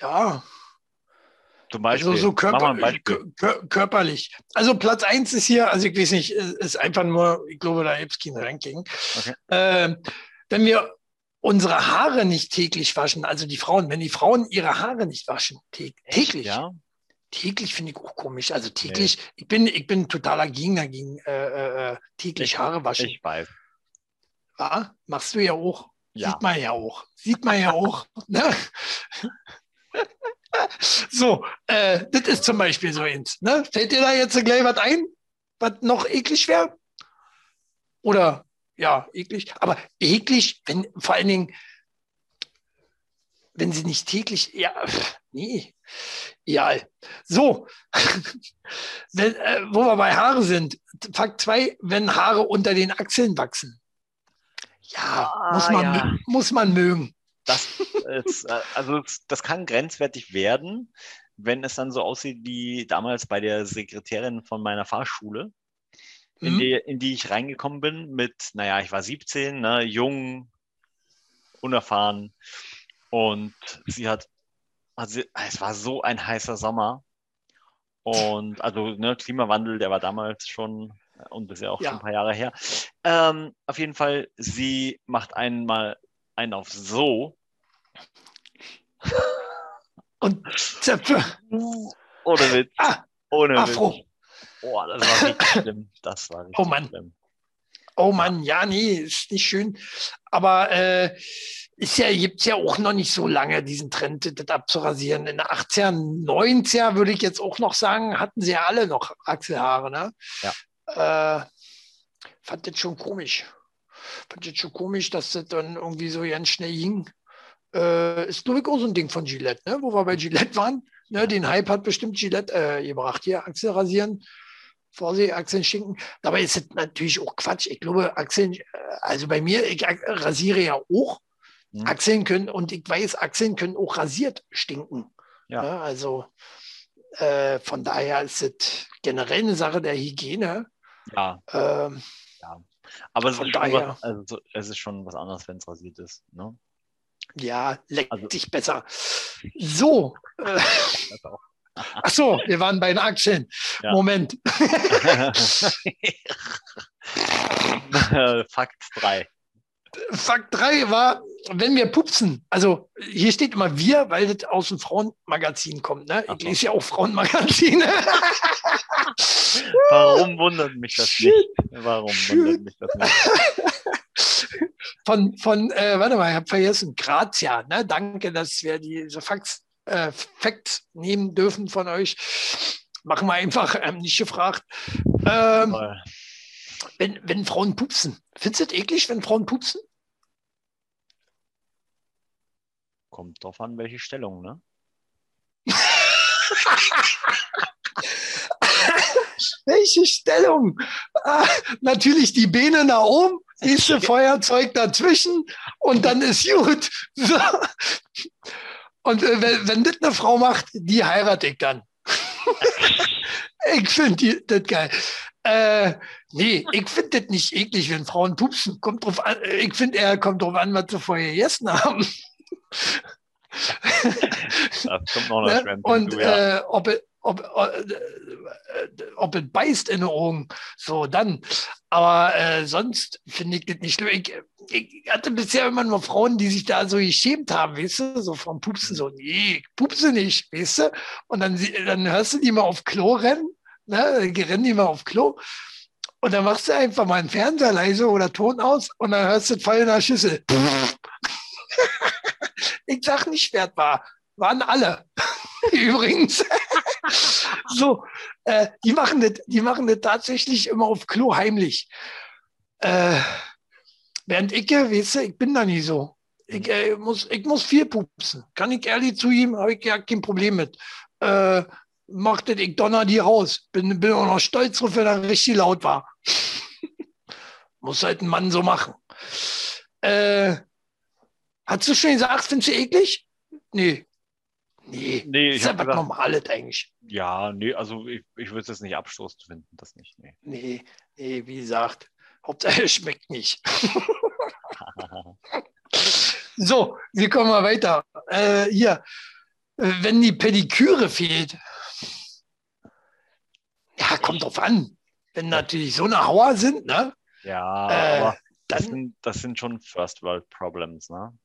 ja. Zum Beispiel. Also so körper, körperlich. Also Platz 1 ist hier, also ich weiß nicht, ist einfach nur, ich glaube, da gibt es kein Ranking. Okay. Äh, wenn wir unsere Haare nicht täglich waschen, also die Frauen, wenn die Frauen ihre Haare nicht waschen, täglich. Echt, ja? Täglich finde ich auch komisch. Also täglich, nee. ich bin, ich bin totaler Gegner gegen äh, äh, äh täglich ich, Haare waschen. Ich weiß. Ja, machst du ja auch. Ja. Sieht man ja auch. Sieht man ja auch. Ne? so, äh, das ist zum Beispiel so eins. Ne? Fällt dir da jetzt gleich was ein, was noch eklig wäre? Oder ja, eklig. Aber eklig, wenn vor allen Dingen, wenn sie nicht täglich, ja, nee, ja. So, wenn, äh, wo wir bei Haare sind. Fakt 2, wenn Haare unter den Achseln wachsen. Ja, ah, muss, man, ja. muss man mögen. Das ist, äh, also das kann grenzwertig werden, wenn es dann so aussieht wie damals bei der Sekretärin von meiner Fahrschule, mhm. in, die, in die ich reingekommen bin mit, naja, ich war 17, ne, jung, unerfahren und sie hat, also es war so ein heißer Sommer und also ne, Klimawandel, der war damals schon und das ist ja auch ja. schon ein paar Jahre her. Ähm, auf jeden Fall, sie macht einmal einen auf so. Und Zöpfe. Ohne Witz. Ah, Ohne Afro. Witz. Boah, das war richtig schlimm. Das war richtig oh Mann. schlimm. Oh Mann, ja, nee, ist nicht schön. Aber äh, ist ja, gibt es ja auch noch nicht so lange, diesen Trend, das abzurasieren. In den 80er, 90er würde ich jetzt auch noch sagen, hatten sie ja alle noch Achselhaare. Ne? Ja. Äh, fand das schon komisch. Fand ich schon komisch, dass das dann irgendwie so ganz schnell ging. Äh, ist, glaube ich, auch so ein Ding von Gillette, ne? wo wir bei Gillette waren. Ne? Den Hype hat bestimmt Gillette äh, gebracht. Hier, Achsel rasieren. Vorsicht, Achseln schinken. Dabei ist es natürlich auch Quatsch. Ich glaube, Achseln, äh, also bei mir, ich rasiere ja auch. Mhm. Achseln können, und ich weiß, Achseln können auch rasiert stinken. Ja. ja also Äh, von daher ist es generell eine Sache der Hygiene. Ja. Ähm, ja. Aber es ist, schon daher- was, also, es ist schon was anderes, wenn es rasiert ist. Ne? ja, leckt Also- dich besser. So. Äh, ach so, wir waren bei den Aktien. Ja. Moment. Fakt 3. Fakt 3 war, wenn wir pupsen, also hier steht immer wir, weil das aus dem Frauenmagazin kommt. Ne? Ich lese ja auch Frauenmagazine. Warum wundert mich das Shit. nicht? Warum wundert mich das nicht? von, von äh, warte mal, ich habe vergessen, Grazia. Ne? Danke, dass wir diese Facts, äh, Facts nehmen dürfen von euch. Machen wir einfach, ähm, nicht gefragt. Ähm, wenn, wenn Frauen pupsen, findest du das eklig, wenn Frauen pupsen? Kommt drauf an, welche Stellung, ne? Welche Stellung? Ah, natürlich die Beine nach oben, siehste Feuerzeug dazwischen und dann ist gut. So. Und äh, wenn, wenn das eine Frau macht, die heirate ich dann. ich finde das geil. Äh, nee, ich finde das nicht eklig, wenn Frauen pupsen. Kommt drauf an, äh, ich finde eher, kommt drauf an, was sie vorher gegessen haben. Da kommt noch Ne? Und hinzu, ja. äh, ob, es- ob, äh, äh, ob es beißt in den Augen, so dann. Aber äh, sonst finde ich das nicht schlimm. Ich, ich hatte bisher immer nur Frauen, die sich da so geschämt haben, weißt du, so vom Pupsen, so, nee, ich pupse nicht, weißt du. Und dann, dann hörst du die mal auf Klo rennen, ne? Die rennen die mal auf Klo. Und dann machst du einfach mal einen Fernseher leise oder Ton aus und dann hörst du das Fall in der Schüssel. ich sag nicht, wer war. Waren alle. Übrigens. so, äh, die, machen das, die machen das tatsächlich immer auf Klo heimlich. Äh, während ich, weißt du, ich bin da nie so. Ich, äh, muss, ich muss viel pupsen. Kann ich ehrlich zugeben, habe ich ja kein Problem mit. Äh, macht das, ich donner die raus. Bin, bin auch noch stolz drauf, wenn er richtig laut war. muss halt ein Mann so machen. Äh, hast du schon gesagt, findest du eklig? Nee. Nee. Nee, ist ja hab was Normales eigentlich. ja, nee, also ich, ich würde es jetzt nicht abstoßend finden, das nicht. Nee. Nee, nee, wie gesagt, Hauptsache es schmeckt nicht. So, wir kommen mal weiter. Äh, hier, äh, wenn die Pediküre fehlt. Ja, kommt drauf an. Wenn natürlich so eine Hauer sind, ne? Ja, Äh, aber das Dann, sind, das sind schon First World Problems, ne?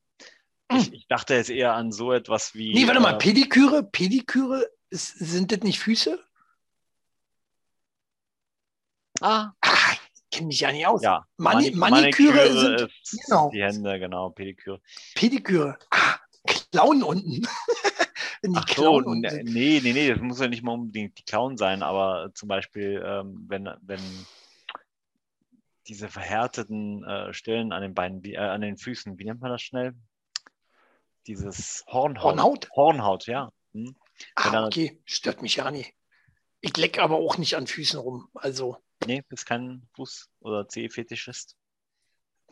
Ich, ich dachte jetzt eher an so etwas wie. nee, warte mal, äh, Pediküre, Pediküre, ist, sind das nicht Füße? ah, Ah, ich kenne mich ja nicht aus. ja. Mani Mani- Maniküre sind, ist genau. die Hände, genau, Pediküre. Pediküre. Ah, Klauen unten. wenn die Ach so, unten ne- nee, nee, nee, das muss ja nicht mal unbedingt die Clown sein, aber zum Beispiel, ähm, wenn, wenn diese verhärteten äh, Stellen an den Beinen, äh, an den Füßen, wie nennt man das schnell? Dieses Hornhaut. Hornhaut? Hornhaut, ja. Hm. Ah, okay, stört mich ja nicht. Ich leck aber auch nicht an Füßen rum. Also, Nee, bist kein Fuß- oder Zeh-Fetischist.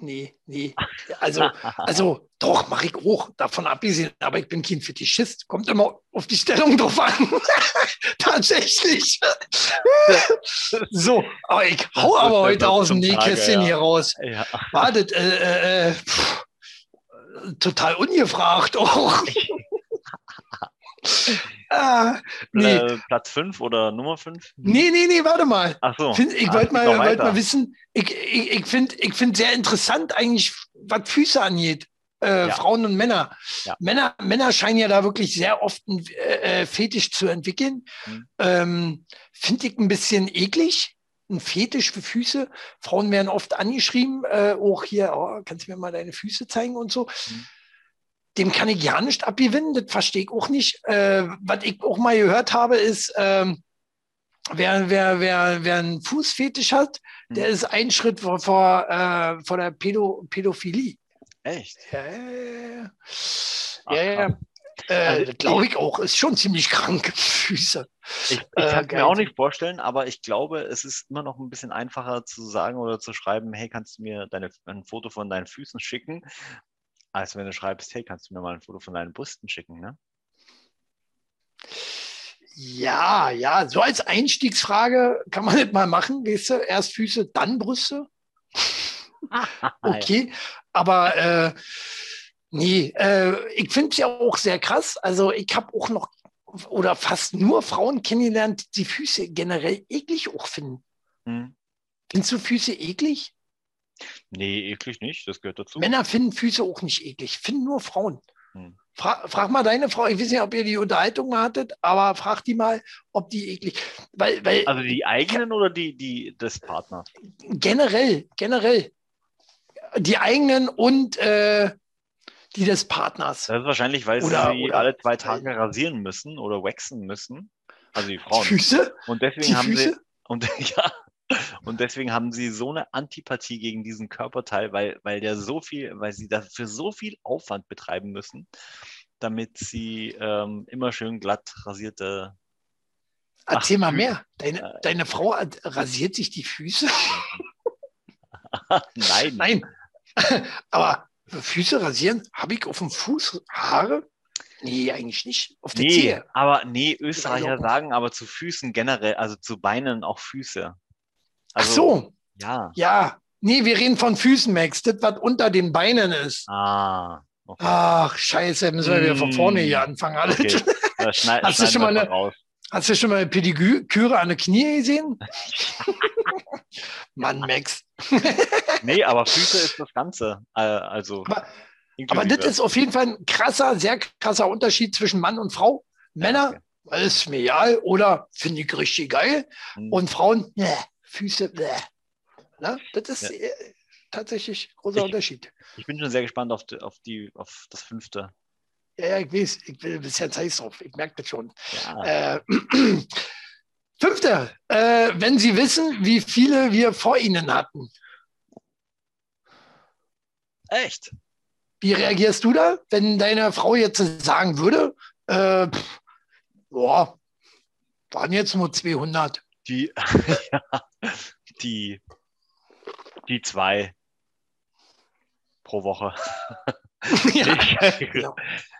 nee, nee. Also, also doch, mache ich auch, davon abgesehen. Aber ich bin kein Fetischist. Kommt immer auf die Stellung drauf an. Tatsächlich. so, aber ich hau Das aber heute aus dem Nähkästchen ja. hier raus. ja. Wartet, äh, äh, äh, pff, total ungefragt auch. ah, nee, Äh, Platz 5 oder Nummer 5? nee, nee, nee, warte mal. Ach so. Find, ich Ah, wollte mal, wollt mal wissen, ich, ich, ich finde ich find sehr interessant eigentlich, was Füße angeht. Äh, Ja. Frauen und Männer. Ja. Männer. Männer scheinen ja da wirklich sehr oft einen äh, Fetisch zu entwickeln. Mhm. Ähm, finde ich ein bisschen eklig. Ein Fetisch für Füße. Frauen werden oft angeschrieben, äh, auch hier, oh, kannst du mir mal deine Füße zeigen und so. Mhm. Dem kann ich ja nicht abgewinnen, das verstehe ich auch nicht. Äh, was ich auch mal gehört habe, ist, ähm, wer, wer, wer, wer einen Fußfetisch hat, der Hm. ist ein Schritt vor, vor, äh, vor der Pädo Pädophilie. Echt? Ja, ja, ja. Ach, ja, ja. Äh, Also glaube ich auch. Ist schon ziemlich krank. Füße. Ich, ich Äh, kann es geil. mir auch nicht vorstellen, aber ich glaube, es ist immer noch ein bisschen einfacher zu sagen oder zu schreiben, hey, kannst du mir deine, ein Foto von deinen Füßen schicken, als wenn du schreibst, hey, kannst du mir mal ein Foto von deinen Brüsten schicken, ne? Ja, ja, so als Einstiegsfrage kann man das mal machen, weißt du? Erst Füße, dann Brüste. okay, aber äh, nee, äh, ich finde es ja auch sehr krass. Also ich habe auch noch oder fast nur Frauen kennengelernt, die Füße generell eklig auch finden. Hm. Findest du Füße eklig? Nee, eklig nicht, das gehört dazu. Männer finden Füße auch nicht eklig, finden nur Frauen. Hm. Frag, frag, mal deine Frau, ich weiß nicht, ob ihr die Unterhaltung mal hattet, aber frag die mal, ob die eklig. Weil, weil, also die eigenen oder die, die des Partners? Generell, generell. Die eigenen und äh, die des Partners. Das ist wahrscheinlich, weil oder, sie oder, alle zwei Tage rasieren müssen oder waxen müssen. Also die Frauen. Die Füße? Und deswegen die haben Füße? sie. Und ja, und deswegen haben sie so eine Antipathie gegen diesen Körperteil, weil, weil der so viel, weil sie dafür so viel Aufwand betreiben müssen, damit sie ähm, immer schön glatt rasierte. Erzähl Ach, mal mehr. Deine, äh, deine Frau rasiert sich die Füße? Nein. Nein. Aber Füße rasieren, habe ich auf dem Fuß Haare? Nee, eigentlich nicht. Auf der nee, Zehe. aber nee, Österreicher sagen aber zu Füßen generell, also zu Beinen auch Füße. Also, Ach so. Ja. Ja. Nee, wir reden von Füßen, Max. Das, was unter den Beinen ist. Ah. Okay. Ach, scheiße, müssen wir wieder von vorne hier hm. anfangen. Alles. Okay. Schneid, hast, du schon mal eine, hast du schon mal eine Pediküre an den Knie gesehen? Mann, Max. nee, aber Füße ist das Ganze. Äh, also. Aber, aber das ist auf jeden Fall ein krasser, sehr krasser Unterschied zwischen Mann und Frau. Männer, ja, okay. ist mir egal oder finde ich richtig geil. Hm. Und Frauen, ne, Füße, bleh. Na, das ist ja. Äh, tatsächlich großer ich, Unterschied. Ich bin schon sehr gespannt auf, die, auf, die, auf das fünfte. Ja, ja, ich weiß, ich will bisher Zeit drauf, ich merke das schon. Ja. Äh, Fünfte, äh, wenn Sie wissen, wie viele wir vor Ihnen hatten. Echt? Wie reagierst du da, wenn deine Frau jetzt sagen würde, äh, pff, boah, waren jetzt nur 200? Die, ja, die, die zwei pro Woche. ja,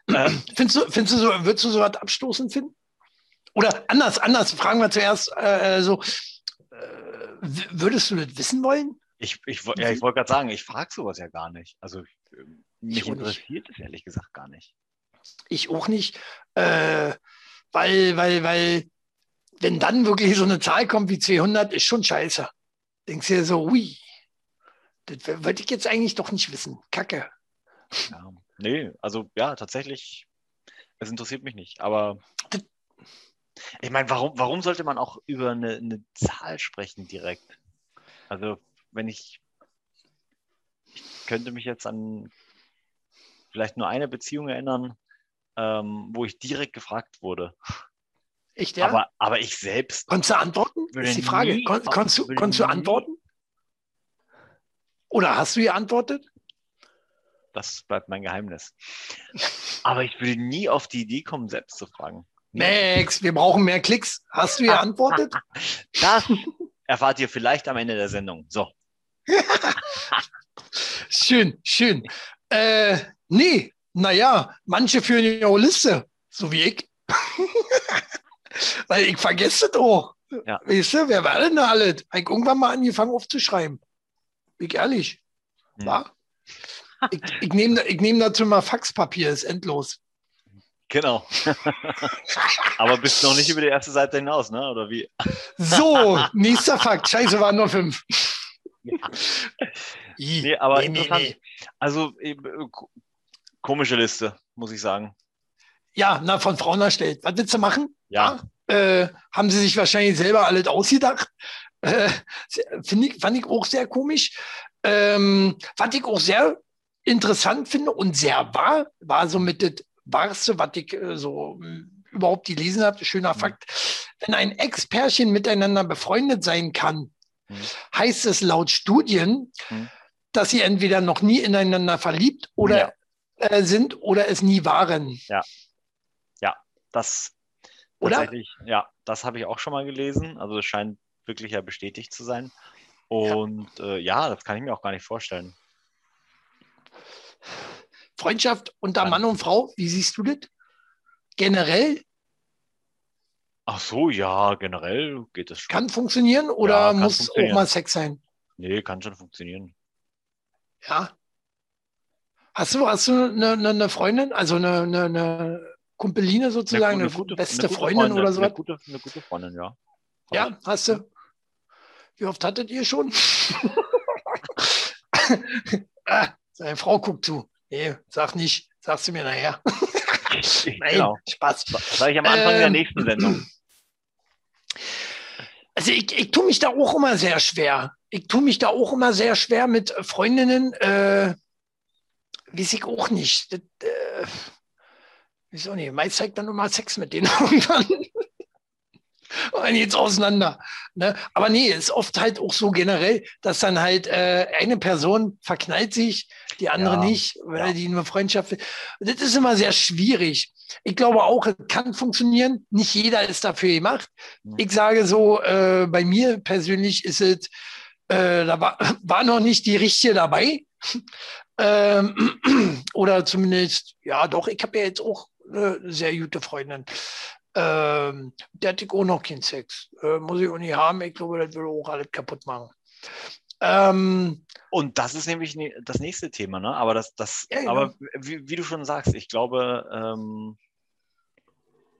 ähm, findest, du, findest du so, würdest du so was abstoßend finden? Oder anders, anders, fragen wir zuerst äh, so, äh, würdest du das wissen wollen? Ich, ich, ja, ich wollte gerade sagen, ich frage sowas ja gar nicht. Also mich interessiert es ehrlich gesagt gar nicht. Ich auch nicht, äh, weil, weil, weil wenn dann wirklich so eine Zahl kommt wie 200, ist schon scheiße. Denkst du dir so, ui, das wollte ich jetzt eigentlich doch nicht wissen. Kacke. Ja, nee, also ja, tatsächlich, es interessiert mich nicht. Aber ich meine, warum, warum sollte man auch über eine, eine Zahl sprechen direkt? Also, wenn ich, ich könnte mich jetzt an vielleicht nur eine Beziehung erinnern, ähm, wo ich direkt gefragt wurde. Echt, ja? Aber, aber ich selbst. Konntest du antworten? Ist die Frage. Kon konntest, du, konntest du antworten? Oder hast du ihr antwortet? Das bleibt mein Geheimnis. Aber ich würde nie auf die Idee kommen, selbst zu fragen. Max, wir brauchen mehr Klicks. Hast du ihr antwortet? Das erfahrt ihr vielleicht am Ende der Sendung. So. schön, schön. Äh, nee, naja, manche führen ja auch Liste, so wie ich. Weil ich vergesse das auch. Ja. Weißt du, wer war denn da alle? Ich irgendwann mal angefangen aufzuschreiben. Bin ich ehrlich. Hm. Ja. Ich, ich nehme ich nehm dazu mal Faxpapier, ist endlos. Genau. Aber bist noch nicht über die erste Seite hinaus, ne? Oder wie? So, nächster Fakt. Scheiße, waren nur fünf. Ja. nee, aber nee, interessant. Nee. Also äh, komische Liste, muss ich sagen. Ja, na, von Frauen erstellt. Was willst du machen? Ja. Äh, haben sie sich wahrscheinlich selber alles ausgedacht. Äh, ich, fand ich auch sehr komisch. Ähm, fand ich auch sehr interessant finde und sehr wahr, war so mit das Wahrste, was ich äh, so hm, überhaupt gelesen habe, schöner. Fakt. Wenn ein Ex-Pärchen miteinander befreundet sein kann, mhm. heißt es laut Studien, mhm. dass sie entweder noch nie ineinander verliebt oder ja. äh, sind oder es nie waren. Ja. Ja, das oder? Ja, das habe ich auch schon mal gelesen. Also es scheint wirklich ja bestätigt zu sein. Und ja. Äh, ja, das kann ich mir auch gar nicht vorstellen. Freundschaft unter Mann und Frau, wie siehst du das? Generell? Ach so, ja, generell geht das schon. Kann funktionieren oder Ja, kann muss funktionieren. auch mal Sex sein? Nee, kann schon funktionieren. Ja. Hast du, hast du eine, eine, eine Freundin, also eine, eine, eine Kumpeline sozusagen, eine, beste eine gute Freundin oder so? Eine gute, eine gute Freundin, ja. Ja, hast du. Wie oft hattet ihr schon? ah, seine Frau guckt zu. Nee, sag nicht. Sagst du mir nachher. Nein, Genau. Spaß. Sag ich am Anfang der Ähm, nächsten Sendung. Also ich, ich tue mich da auch immer sehr schwer. Ich tue mich da auch immer sehr schwer mit Freundinnen. Äh, weiß ich auch nicht. Das, äh, wieso nicht? Meist zeigt dann immer Sex mit denen irgendwann. Und dann geht's auseinander. Ne? Aber nee, ist oft halt auch so generell, dass dann halt äh, eine Person verknallt sich, die andere Ja, nicht, weil ja. die nur Freundschaft will. Das ist immer sehr schwierig. Ich glaube auch, es kann funktionieren. Nicht jeder ist dafür gemacht. Ich sage so, äh, bei mir persönlich ist es, äh, da war, war noch nicht die richtige dabei. Ähm, oder zumindest, ja doch, ich habe ja jetzt auch eine sehr gute Freundin. Ähm, der hat auch noch keinen Sex. Äh, muss ich auch nicht haben. Ich glaube, das würde auch alles kaputt machen. Ähm, Und das ist nämlich ne- das nächste Thema, ne? Aber das, das, Ja, genau. aber wie, wie du schon sagst, ich glaube, ähm,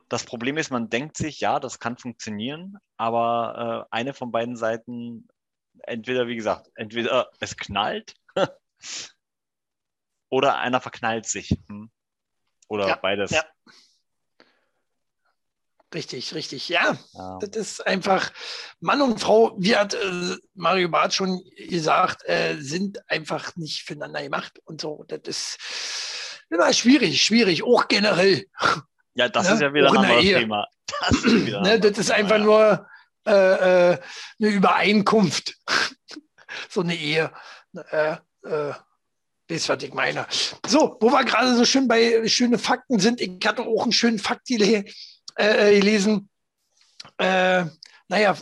das Problem ist, man denkt sich, ja, das kann funktionieren, aber äh, eine von beiden Seiten, entweder, wie gesagt, entweder es knallt oder einer verknallt sich. Hm? Oder Ja, beides. ja. Richtig, richtig. Ja, Ja. das ist einfach Mann und Frau, wie hat äh, Mario Barth schon gesagt, äh, sind einfach nicht füreinander gemacht und so. Das ist immer schwierig, schwierig, auch generell. Ja, das Ne? ist ja wieder Auch ein in der anderes. Thema. Das ist, wieder Ne, das ist einfach ja. nur äh, äh, eine Übereinkunft. so eine Ehe. Äh, äh, Wisst, was ich meine. So, wo wir gerade so schön bei schöne Fakten sind, ich hatte auch einen schönen Fakt gele äh, gelesen. Äh, naja,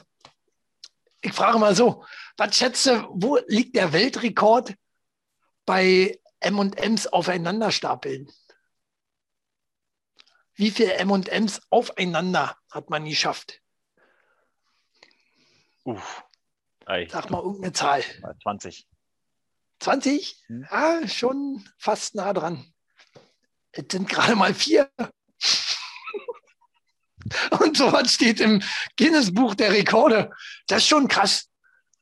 ich frage mal so, was schätzt du, wo liegt der Weltrekord bei M&Ms aufeinanderstapeln? Wie viele M&Ms aufeinander hat man geschafft? Uff. Ei, Sag mal irgendeine Zahl. 20. 20? Hm. Ja, schon fast nah dran. Es sind gerade mal vier. Und sowas steht im Guinness-Buch der Rekorde. Das ist schon krass.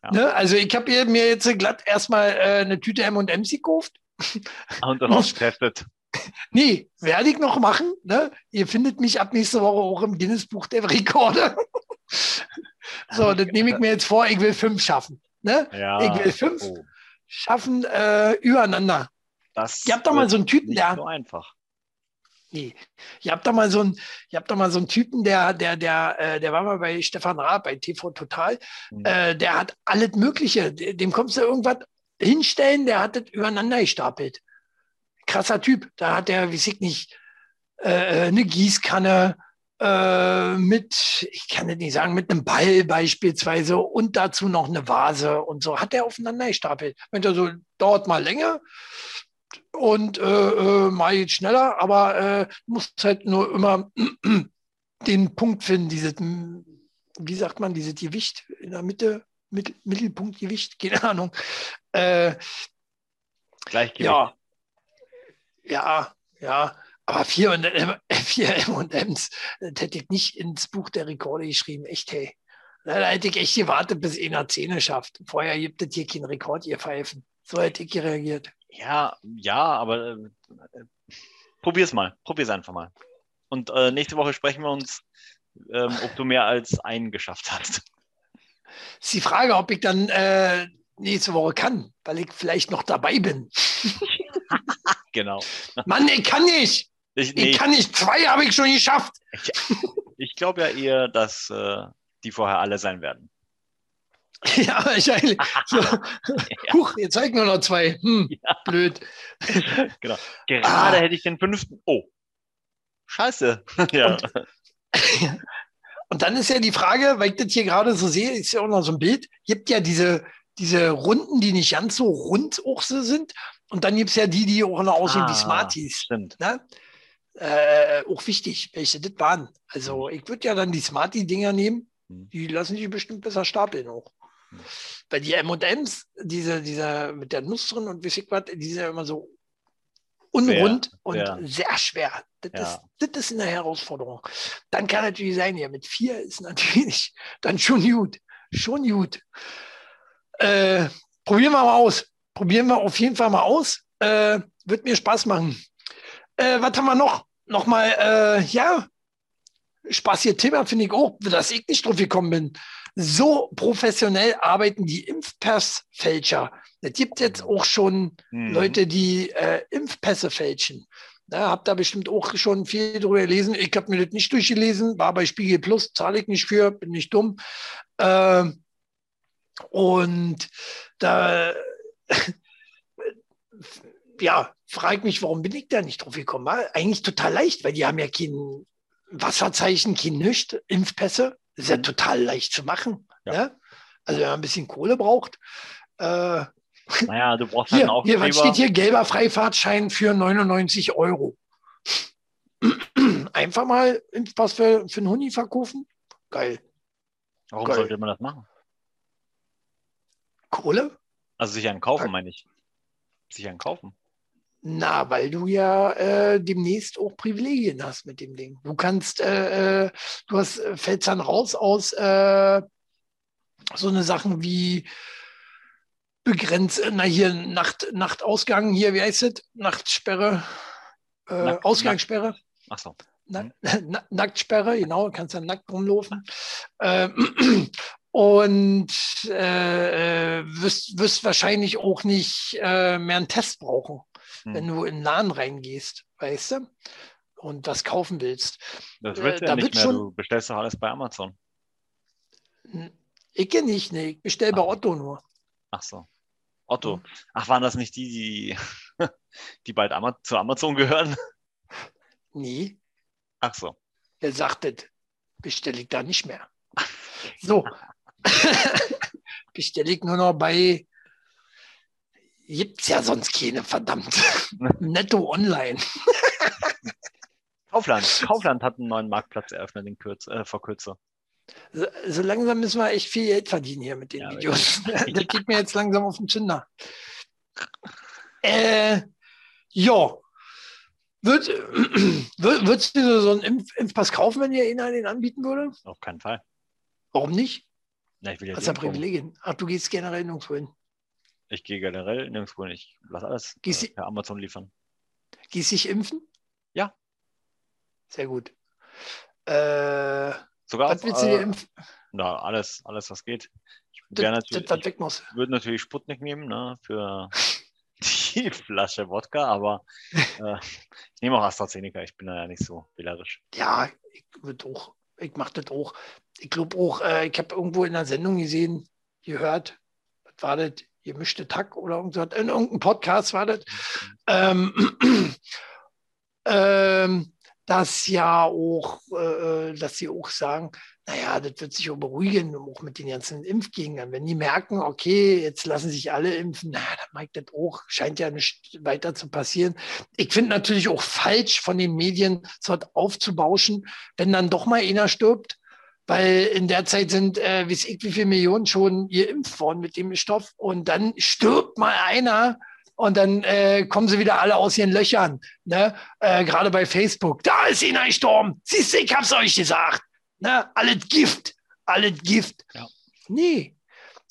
Ja. Ne? Also ich habe mir jetzt glatt erstmal äh, eine Tüte M&M's gekauft. Und dann ausgetestet. Nee, werde ich noch machen. Ne? Ihr findet mich ab nächste Woche auch im Guinness-Buch der Rekorde. so, das nehme ich mir jetzt vor. Ich will fünf schaffen. Ne? Ja. Ich will fünf. Oh, Schaffen äh, übereinander. das Ihr habt doch mal so einen Typen, der, so einfach. Nee. Ihr habt da mal so einen, ihr habt da mal so einen Typen, der, der, der, äh, der war mal bei Stefan Raab bei TV Total. Mhm. Äh, der hat alles Mögliche. Dem kommst du irgendwas hinstellen, der hat das übereinander gestapelt. Krasser Typ. Da hat der, wie ich nicht, äh, eine Gießkanne äh, mit, ich kann das nicht sagen, mit einem Ball beispielsweise und dazu noch eine Vase und so. Hat der aufeinander gestapelt. Wenn der so dauert mal länger, und äh, äh, mal jetzt schneller, aber äh, muss halt nur immer den Punkt finden, dieses, m, wie sagt man, dieses Gewicht in der Mitte, Mittel, Mittelpunktgewicht, keine Ahnung. Äh, Gleichgewicht. ja, ja, ja, aber vier, und, äh, vier M&M's, das hätte ich nicht ins Buch der Rekorde geschrieben, echt, hey. Da hätte ich echt gewartet, bis einer Zähne schafft. Vorher gibt es hier keinen Rekord, ihr Pfeifen. So hätte ich reagiert. Ja, ja, aber äh, probier's mal. Probier's einfach mal. Und äh, nächste Woche sprechen wir uns, ähm, ob du mehr als einen geschafft hast. ist die Frage, ob ich dann äh, nächste Woche kann, weil ich vielleicht noch dabei bin. Genau. Mann, ich kann nicht. Ich, Ich nee, kann nicht. Zwei habe ich schon geschafft. ich glaube ja eher, dass äh, die vorher alle sein werden. Ja, wahrscheinlich. So. Huch, jetzt zeig nur noch zwei. Hm, blöd. Genau. Gerade Ah. hätte ich den fünften. Oh. Scheiße. ja. Und- Und dann ist ja die Frage, weil ich das hier gerade so sehe, ist ja auch noch so ein Bild, gibt ja diese, diese Runden, die nicht ganz so rund auch so sind. Und dann gibt es ja die, die auch noch aussehen wie Ah. Smarties. Stimmt. Ne? Äh, auch wichtig, welche das waren. Also ich würde ja dann die Smarty-Dinger nehmen, hm. die lassen sich bestimmt besser stapeln auch. Weil die M&M's, diese, diese mit der Nuss drin und wie was, die sind ja immer so unrund sehr, und sehr, sehr schwer. Das, ja. ist, das ist eine Herausforderung. Dann kann natürlich sein, ja, mit vier ist natürlich dann schon gut. Schon gut. Äh, probieren wir mal aus. Probieren wir auf jeden Fall mal aus. Äh, wird mir Spaß machen. Äh, was haben wir noch? Nochmal, äh, ja, spaßige Thema finde ich auch, dass ich nicht drauf gekommen bin. So professionell arbeiten die Impfpassfälscher. Es gibt jetzt auch schon mhm. Leute, die äh, Impfpässe fälschen. Da habt da bestimmt auch schon viel drüber gelesen. Ich habe mir das nicht durchgelesen, war bei Spiegel Plus, zahle ich nicht für, bin nicht dumm. Äh, und da ja, frage mich, warum bin ich da nicht drauf gekommen? War eigentlich total leicht, weil die haben ja kein Wasserzeichen, kein Nichts, Impfpässe. Das ist ja total leicht zu machen. Ja. Ne? Also wenn man ein bisschen Kohle braucht. Äh, naja, du brauchst halt hier, einen Hier, was steht hier? Gelber Freifahrtschein für 99 Euro. Einfach mal Impfpass für, für einen Huni verkaufen? Geil. Warum Geil. sollte man das machen? Kohle? Also sich einen kaufen, meine ich. Sich einen kaufen. Na, weil du ja äh, demnächst auch Privilegien hast mit dem Ding. Du kannst, äh, äh du hast, äh, fällst dann raus aus äh, so eine Sachen wie begrenzt, na hier Nacht, Nachtausgang, hier, wie heißt es? Nachtsperre, äh, Nack, Ausgangssperre. Nack. Ach so. Na, na, Nacktsperre, genau, kannst dann nackt rumlaufen. Ähm, und äh, wirst, wirst wahrscheinlich auch nicht äh, mehr einen Test brauchen, hm. wenn du in den Laden reingehst, weißt du? Und was kaufen willst. Das wird äh, ja nicht mehr, schon, du bestellst doch alles bei Amazon. Ich nicht, nee, ich bestelle bei Otto nur. Ach so. Otto. Ach, waren das nicht die, die, die bald Ama zu Amazon gehören? Nee. Ach so. Wer sagt das? Bestelle ich da nicht mehr. So. Bestelle ich nur noch bei. Gibt es ja sonst keine, verdammt. Netto online. Kaufland. Kaufland hat einen neuen Marktplatz eröffnet in Kürz, äh, vor kürzer so, so, langsam müssen wir echt viel Geld verdienen hier mit den ja, Videos. das geht mir jetzt langsam auf den Zünder. Äh, ja. Würd, würd, würdest du so einen Impf, Impfpass kaufen, wenn ihr ihn den anbieten würde? Auf keinen Fall. Warum nicht? Na, ich will ja Hast ja Privilegien. Ach, du gehst generell nirgendwo hin. Ich gehe generell nirgendwo hin. Ich lasse alles äh, per Amazon liefern. Gehst dich impfen? Ja. Sehr gut. Äh, Sogar was willst du dir äh, impfen? Na, alles, alles, was geht. Ich das, natürlich, das, muss. würde natürlich Sputnik nehmen, ne, für die Flasche Wodka, aber äh, ich nehme auch AstraZeneca, ich bin da ja nicht so wählerisch. Ja, ich würde auch, ich mache das auch. Ich glaube auch, äh, ich habe irgendwo in der Sendung gesehen, gehört, was war das, gemischte Tack oder irgendwas, in irgendeinem Podcast war das, ähm, ähm, dass ja auch, äh, dass sie auch sagen, naja, das wird sich auch beruhigen, auch mit den ganzen Impfgegnern. Wenn die merken, okay, jetzt lassen sich alle impfen, na, dann mag das auch, scheint ja nicht weiter zu passieren. Ich finde natürlich auch falsch von den Medien so aufzubauschen, wenn dann doch mal einer stirbt, weil in der Zeit sind, äh, weiß ich, wie viele Millionen schon geimpft worden mit dem Stoff und dann stirbt mal einer, und dann äh, kommen sie wieder alle aus ihren Löchern. Ne? Äh, Gerade bei Facebook. Da ist ihnen ein Sturm. Siehst du, ich hab's euch gesagt. Ne? Alles Gift. Alles Gift. Ja. Nee.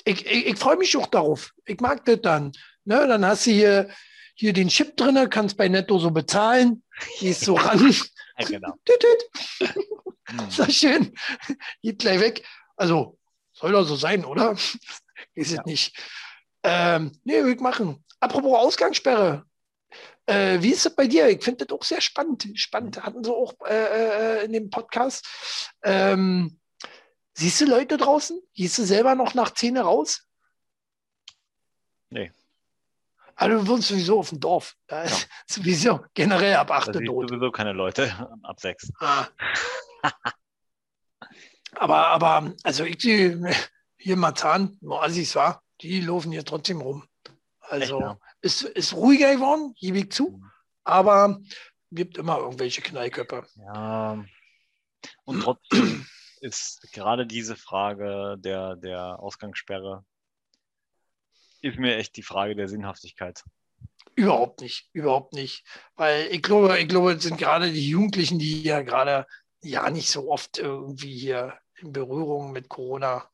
Ich, ich, ich freue mich auch darauf. Ich mag das dann. Ne? Dann hast du hier, hier den Chip drin, kannst bei Netto so bezahlen. Gehst so ran. ja, genau. Ist das schön. Geht gleich weg. Also, soll doch so sein, oder? Ist ja. es nicht. Ähm, nee, will ich machen. Apropos Ausgangssperre. Äh, wie ist es bei dir? Ich finde das auch sehr spannend. Spannend hatten sie auch äh, äh, in dem Podcast. Ähm, siehst du Leute draußen? Gehst du selber noch nach Zähne raus? Nee. Also du wohnst sowieso auf dem Dorf. Da ist ja. sowieso generell ab 8 tot. sowieso keine Leute ab 6. Ah. Aber, aber, also ich hier Marzahn, wo Assis war, die laufen hier trotzdem rum. Also Echt, ja. ist, ist ruhiger geworden, gebe ich zu. Mhm. Aber gibt immer irgendwelche Knallköpfe. Ja. Und trotzdem ist gerade diese Frage der, der Ausgangssperre, ist mir echt die Frage der Sinnhaftigkeit. Überhaupt nicht, überhaupt nicht. Weil ich glaube, ich glaube, es sind gerade die Jugendlichen, die ja gerade ja nicht so oft irgendwie hier in Berührung mit Corona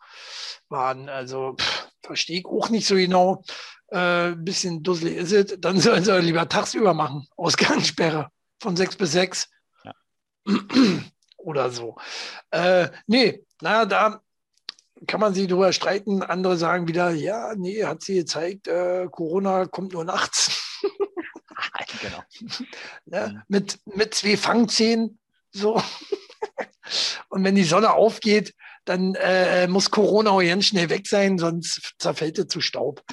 waren. Also verstehe ich auch nicht so genau. Ein äh, bisschen dusselig ist es. Dann sollen sie lieber tagsüber machen. Ausgangssperre von sechs bis sechs. Ja. Oder so. Äh, nee, naja, da kann man sich drüber streiten. Andere sagen wieder, ja, nee, hat sie gezeigt, äh, Corona kommt nur nachts. genau. ne? mit, mit zwei Fangzähnen. So. Und wenn die Sonne aufgeht, dann äh, muss Corona auch ganz schnell weg sein, sonst zerfällt es zu Staub.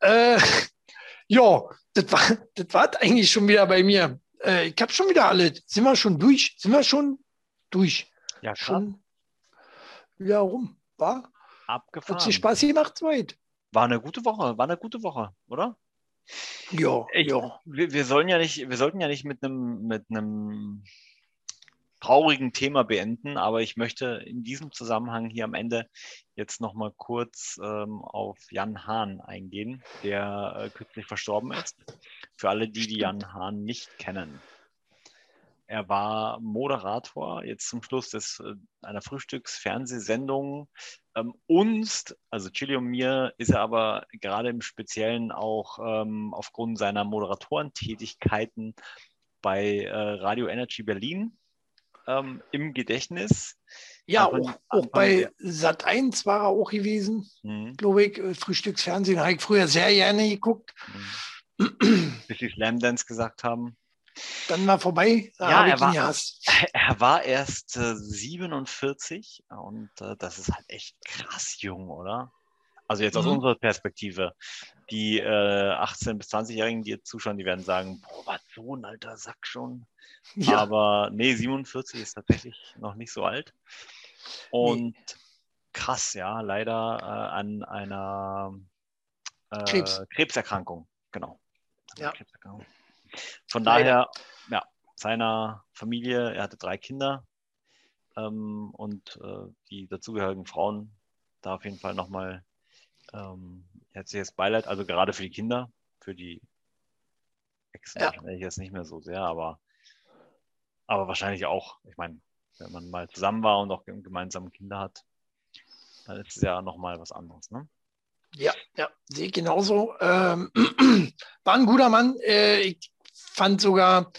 Äh, ja, das war, das war eigentlich schon wieder bei mir. Äh, ich habe schon wieder alle. Sind wir schon durch? Sind wir schon durch? Ja, schon. Ja, rum. War? Abgefahren. Hat sich Spaß gemacht, weit. War eine gute Woche, war eine gute Woche, oder? Ja, ich, ja. Wir, wir, sollen ja nicht, wir sollten ja nicht mit einem, mit einem traurigen Thema beenden, aber ich möchte in diesem Zusammenhang hier am Ende jetzt nochmal kurz ähm, auf Jan Hahn eingehen, der äh, kürzlich verstorben ist. Für alle, die die Jan Hahn nicht kennen. Er war Moderator jetzt zum Schluss des, äh, einer Frühstücksfernsehsendung. Ähm, uns, also Chili und mir, ist er aber gerade im Speziellen auch ähm, aufgrund seiner Moderatorentätigkeiten bei äh, Radio Energy Berlin ähm, im Gedächtnis. Ja, auch, auch bei Sat 1 war er auch gewesen, mhm. glaube ich. Äh, Frühstücksfernsehen habe ich früher sehr gerne geguckt. Mhm. Bis sie Slam Dance gesagt haben. Dann war vorbei. Ja, er war, er war erst äh, 47 und äh, das ist halt echt krass jung, oder? Also jetzt aus mhm. unserer Perspektive. Die äh, 18- bis 20-Jährigen, die jetzt zuschauen, die werden sagen, boah, was so ein alter Sack schon. Ja. Aber nee, 47 ist tatsächlich noch nicht so alt. Und nee. krass, ja, leider äh, an einer äh, Krebs. Krebserkrankung. Genau. Ja. Krebserkrankung. Von daher, ja, seiner Familie, er hatte drei Kinder ähm, und äh, die dazugehörigen Frauen, da auf jeden Fall nochmal ähm, herzliches Beileid, also gerade für die Kinder, für die Exen ja. wahrscheinlich jetzt nicht mehr so sehr, aber, aber wahrscheinlich auch, ich meine, wenn man mal zusammen war und auch gemeinsam Kinder hat, dann ist es ja nochmal was anderes, ne? Ja, ja, sehe ich genauso. Ähm, war ein guter Mann. Äh, ich fand sogar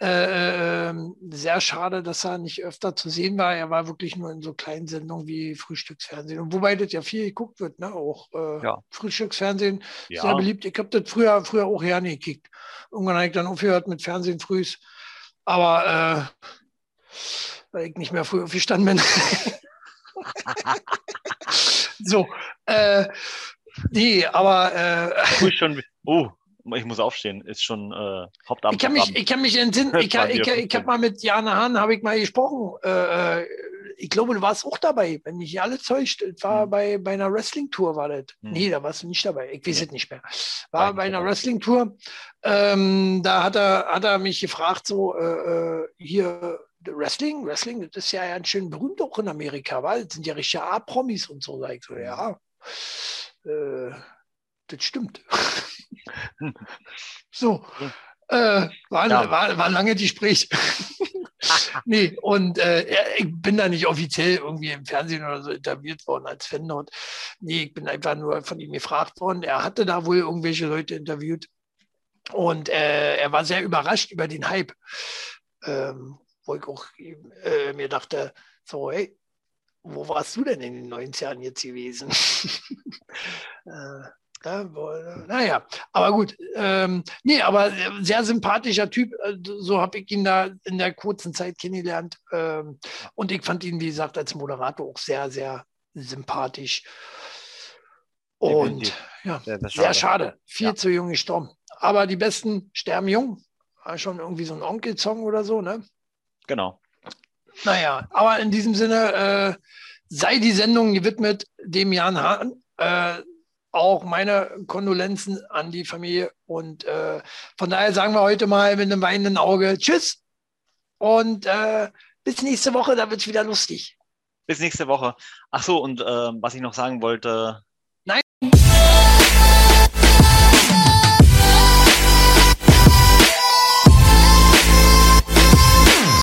äh, ähm, sehr schade, dass er nicht öfter zu sehen war. Er war wirklich nur in so kleinen Sendungen wie Frühstücksfernsehen. Und wobei das ja viel geguckt wird, ne? auch äh, ja. Frühstücksfernsehen, ja. sehr beliebt. Ich habe das früher, früher auch gerne gekickt. Irgendwann habe ich dann aufgehört mit Fernsehen frühs. Aber äh, weil ich nicht mehr früh aufgestanden bin. so, äh, nee, aber. Äh, schon, oh, ich muss aufstehen, ist schon äh, Hauptabend. Ich kann mich, ich kann mich entsinnen, ich, ich, ich, ich habe mal mit Jana Hahn, habe ich mal gesprochen. Äh, äh, ich glaube, du warst auch dabei, wenn mich alle täuscht. War hm. bei, bei einer Wrestling-Tour, war das. Hm. Nee, da warst du nicht dabei. Ich weiß nee. es nicht mehr. War, war bei einer Wrestling-Tour. Ähm, da hat er, hat er mich gefragt, so, äh, äh hier, Wrestling, Wrestling, das ist ja ganz schön berühmt auch in Amerika, weil das sind ja richtige A-Promis und so. Sag ich so, ja. Äh, das stimmt. so, äh, war, ja. war, war lange Gespräch. nee, und äh, ich bin da nicht offiziell irgendwie im Fernsehen oder so interviewt worden als Fan dort. Nee, ich bin einfach nur von ihm gefragt worden. Er hatte da wohl irgendwelche Leute interviewt. Und äh, er war sehr überrascht über den Hype. Ähm, wo ich auch äh, mir dachte, so, hey, wo warst du denn in den 90 Jahren jetzt gewesen? äh, naja, aber gut. Ähm, nee, aber sehr sympathischer Typ. Äh, so habe ich ihn da in der kurzen Zeit kennengelernt. Ähm, und ich fand ihn, wie gesagt, als Moderator auch sehr, sehr sympathisch. Und ja, sehr, sehr, schade. sehr schade. Viel ja. zu jung gestorben. Aber die Besten sterben jung. War schon irgendwie so ein Onkel-Song oder so, ne? Genau. Naja, aber in diesem Sinne äh, sei die Sendung gewidmet dem Jan Hahn. Äh, auch meine Kondolenzen an die Familie. Und äh, von daher sagen wir heute mal mit einem weinenden Auge Tschüss und äh, bis nächste Woche, da wird es wieder lustig. Bis nächste Woche. Ach so, und äh, was ich noch sagen wollte,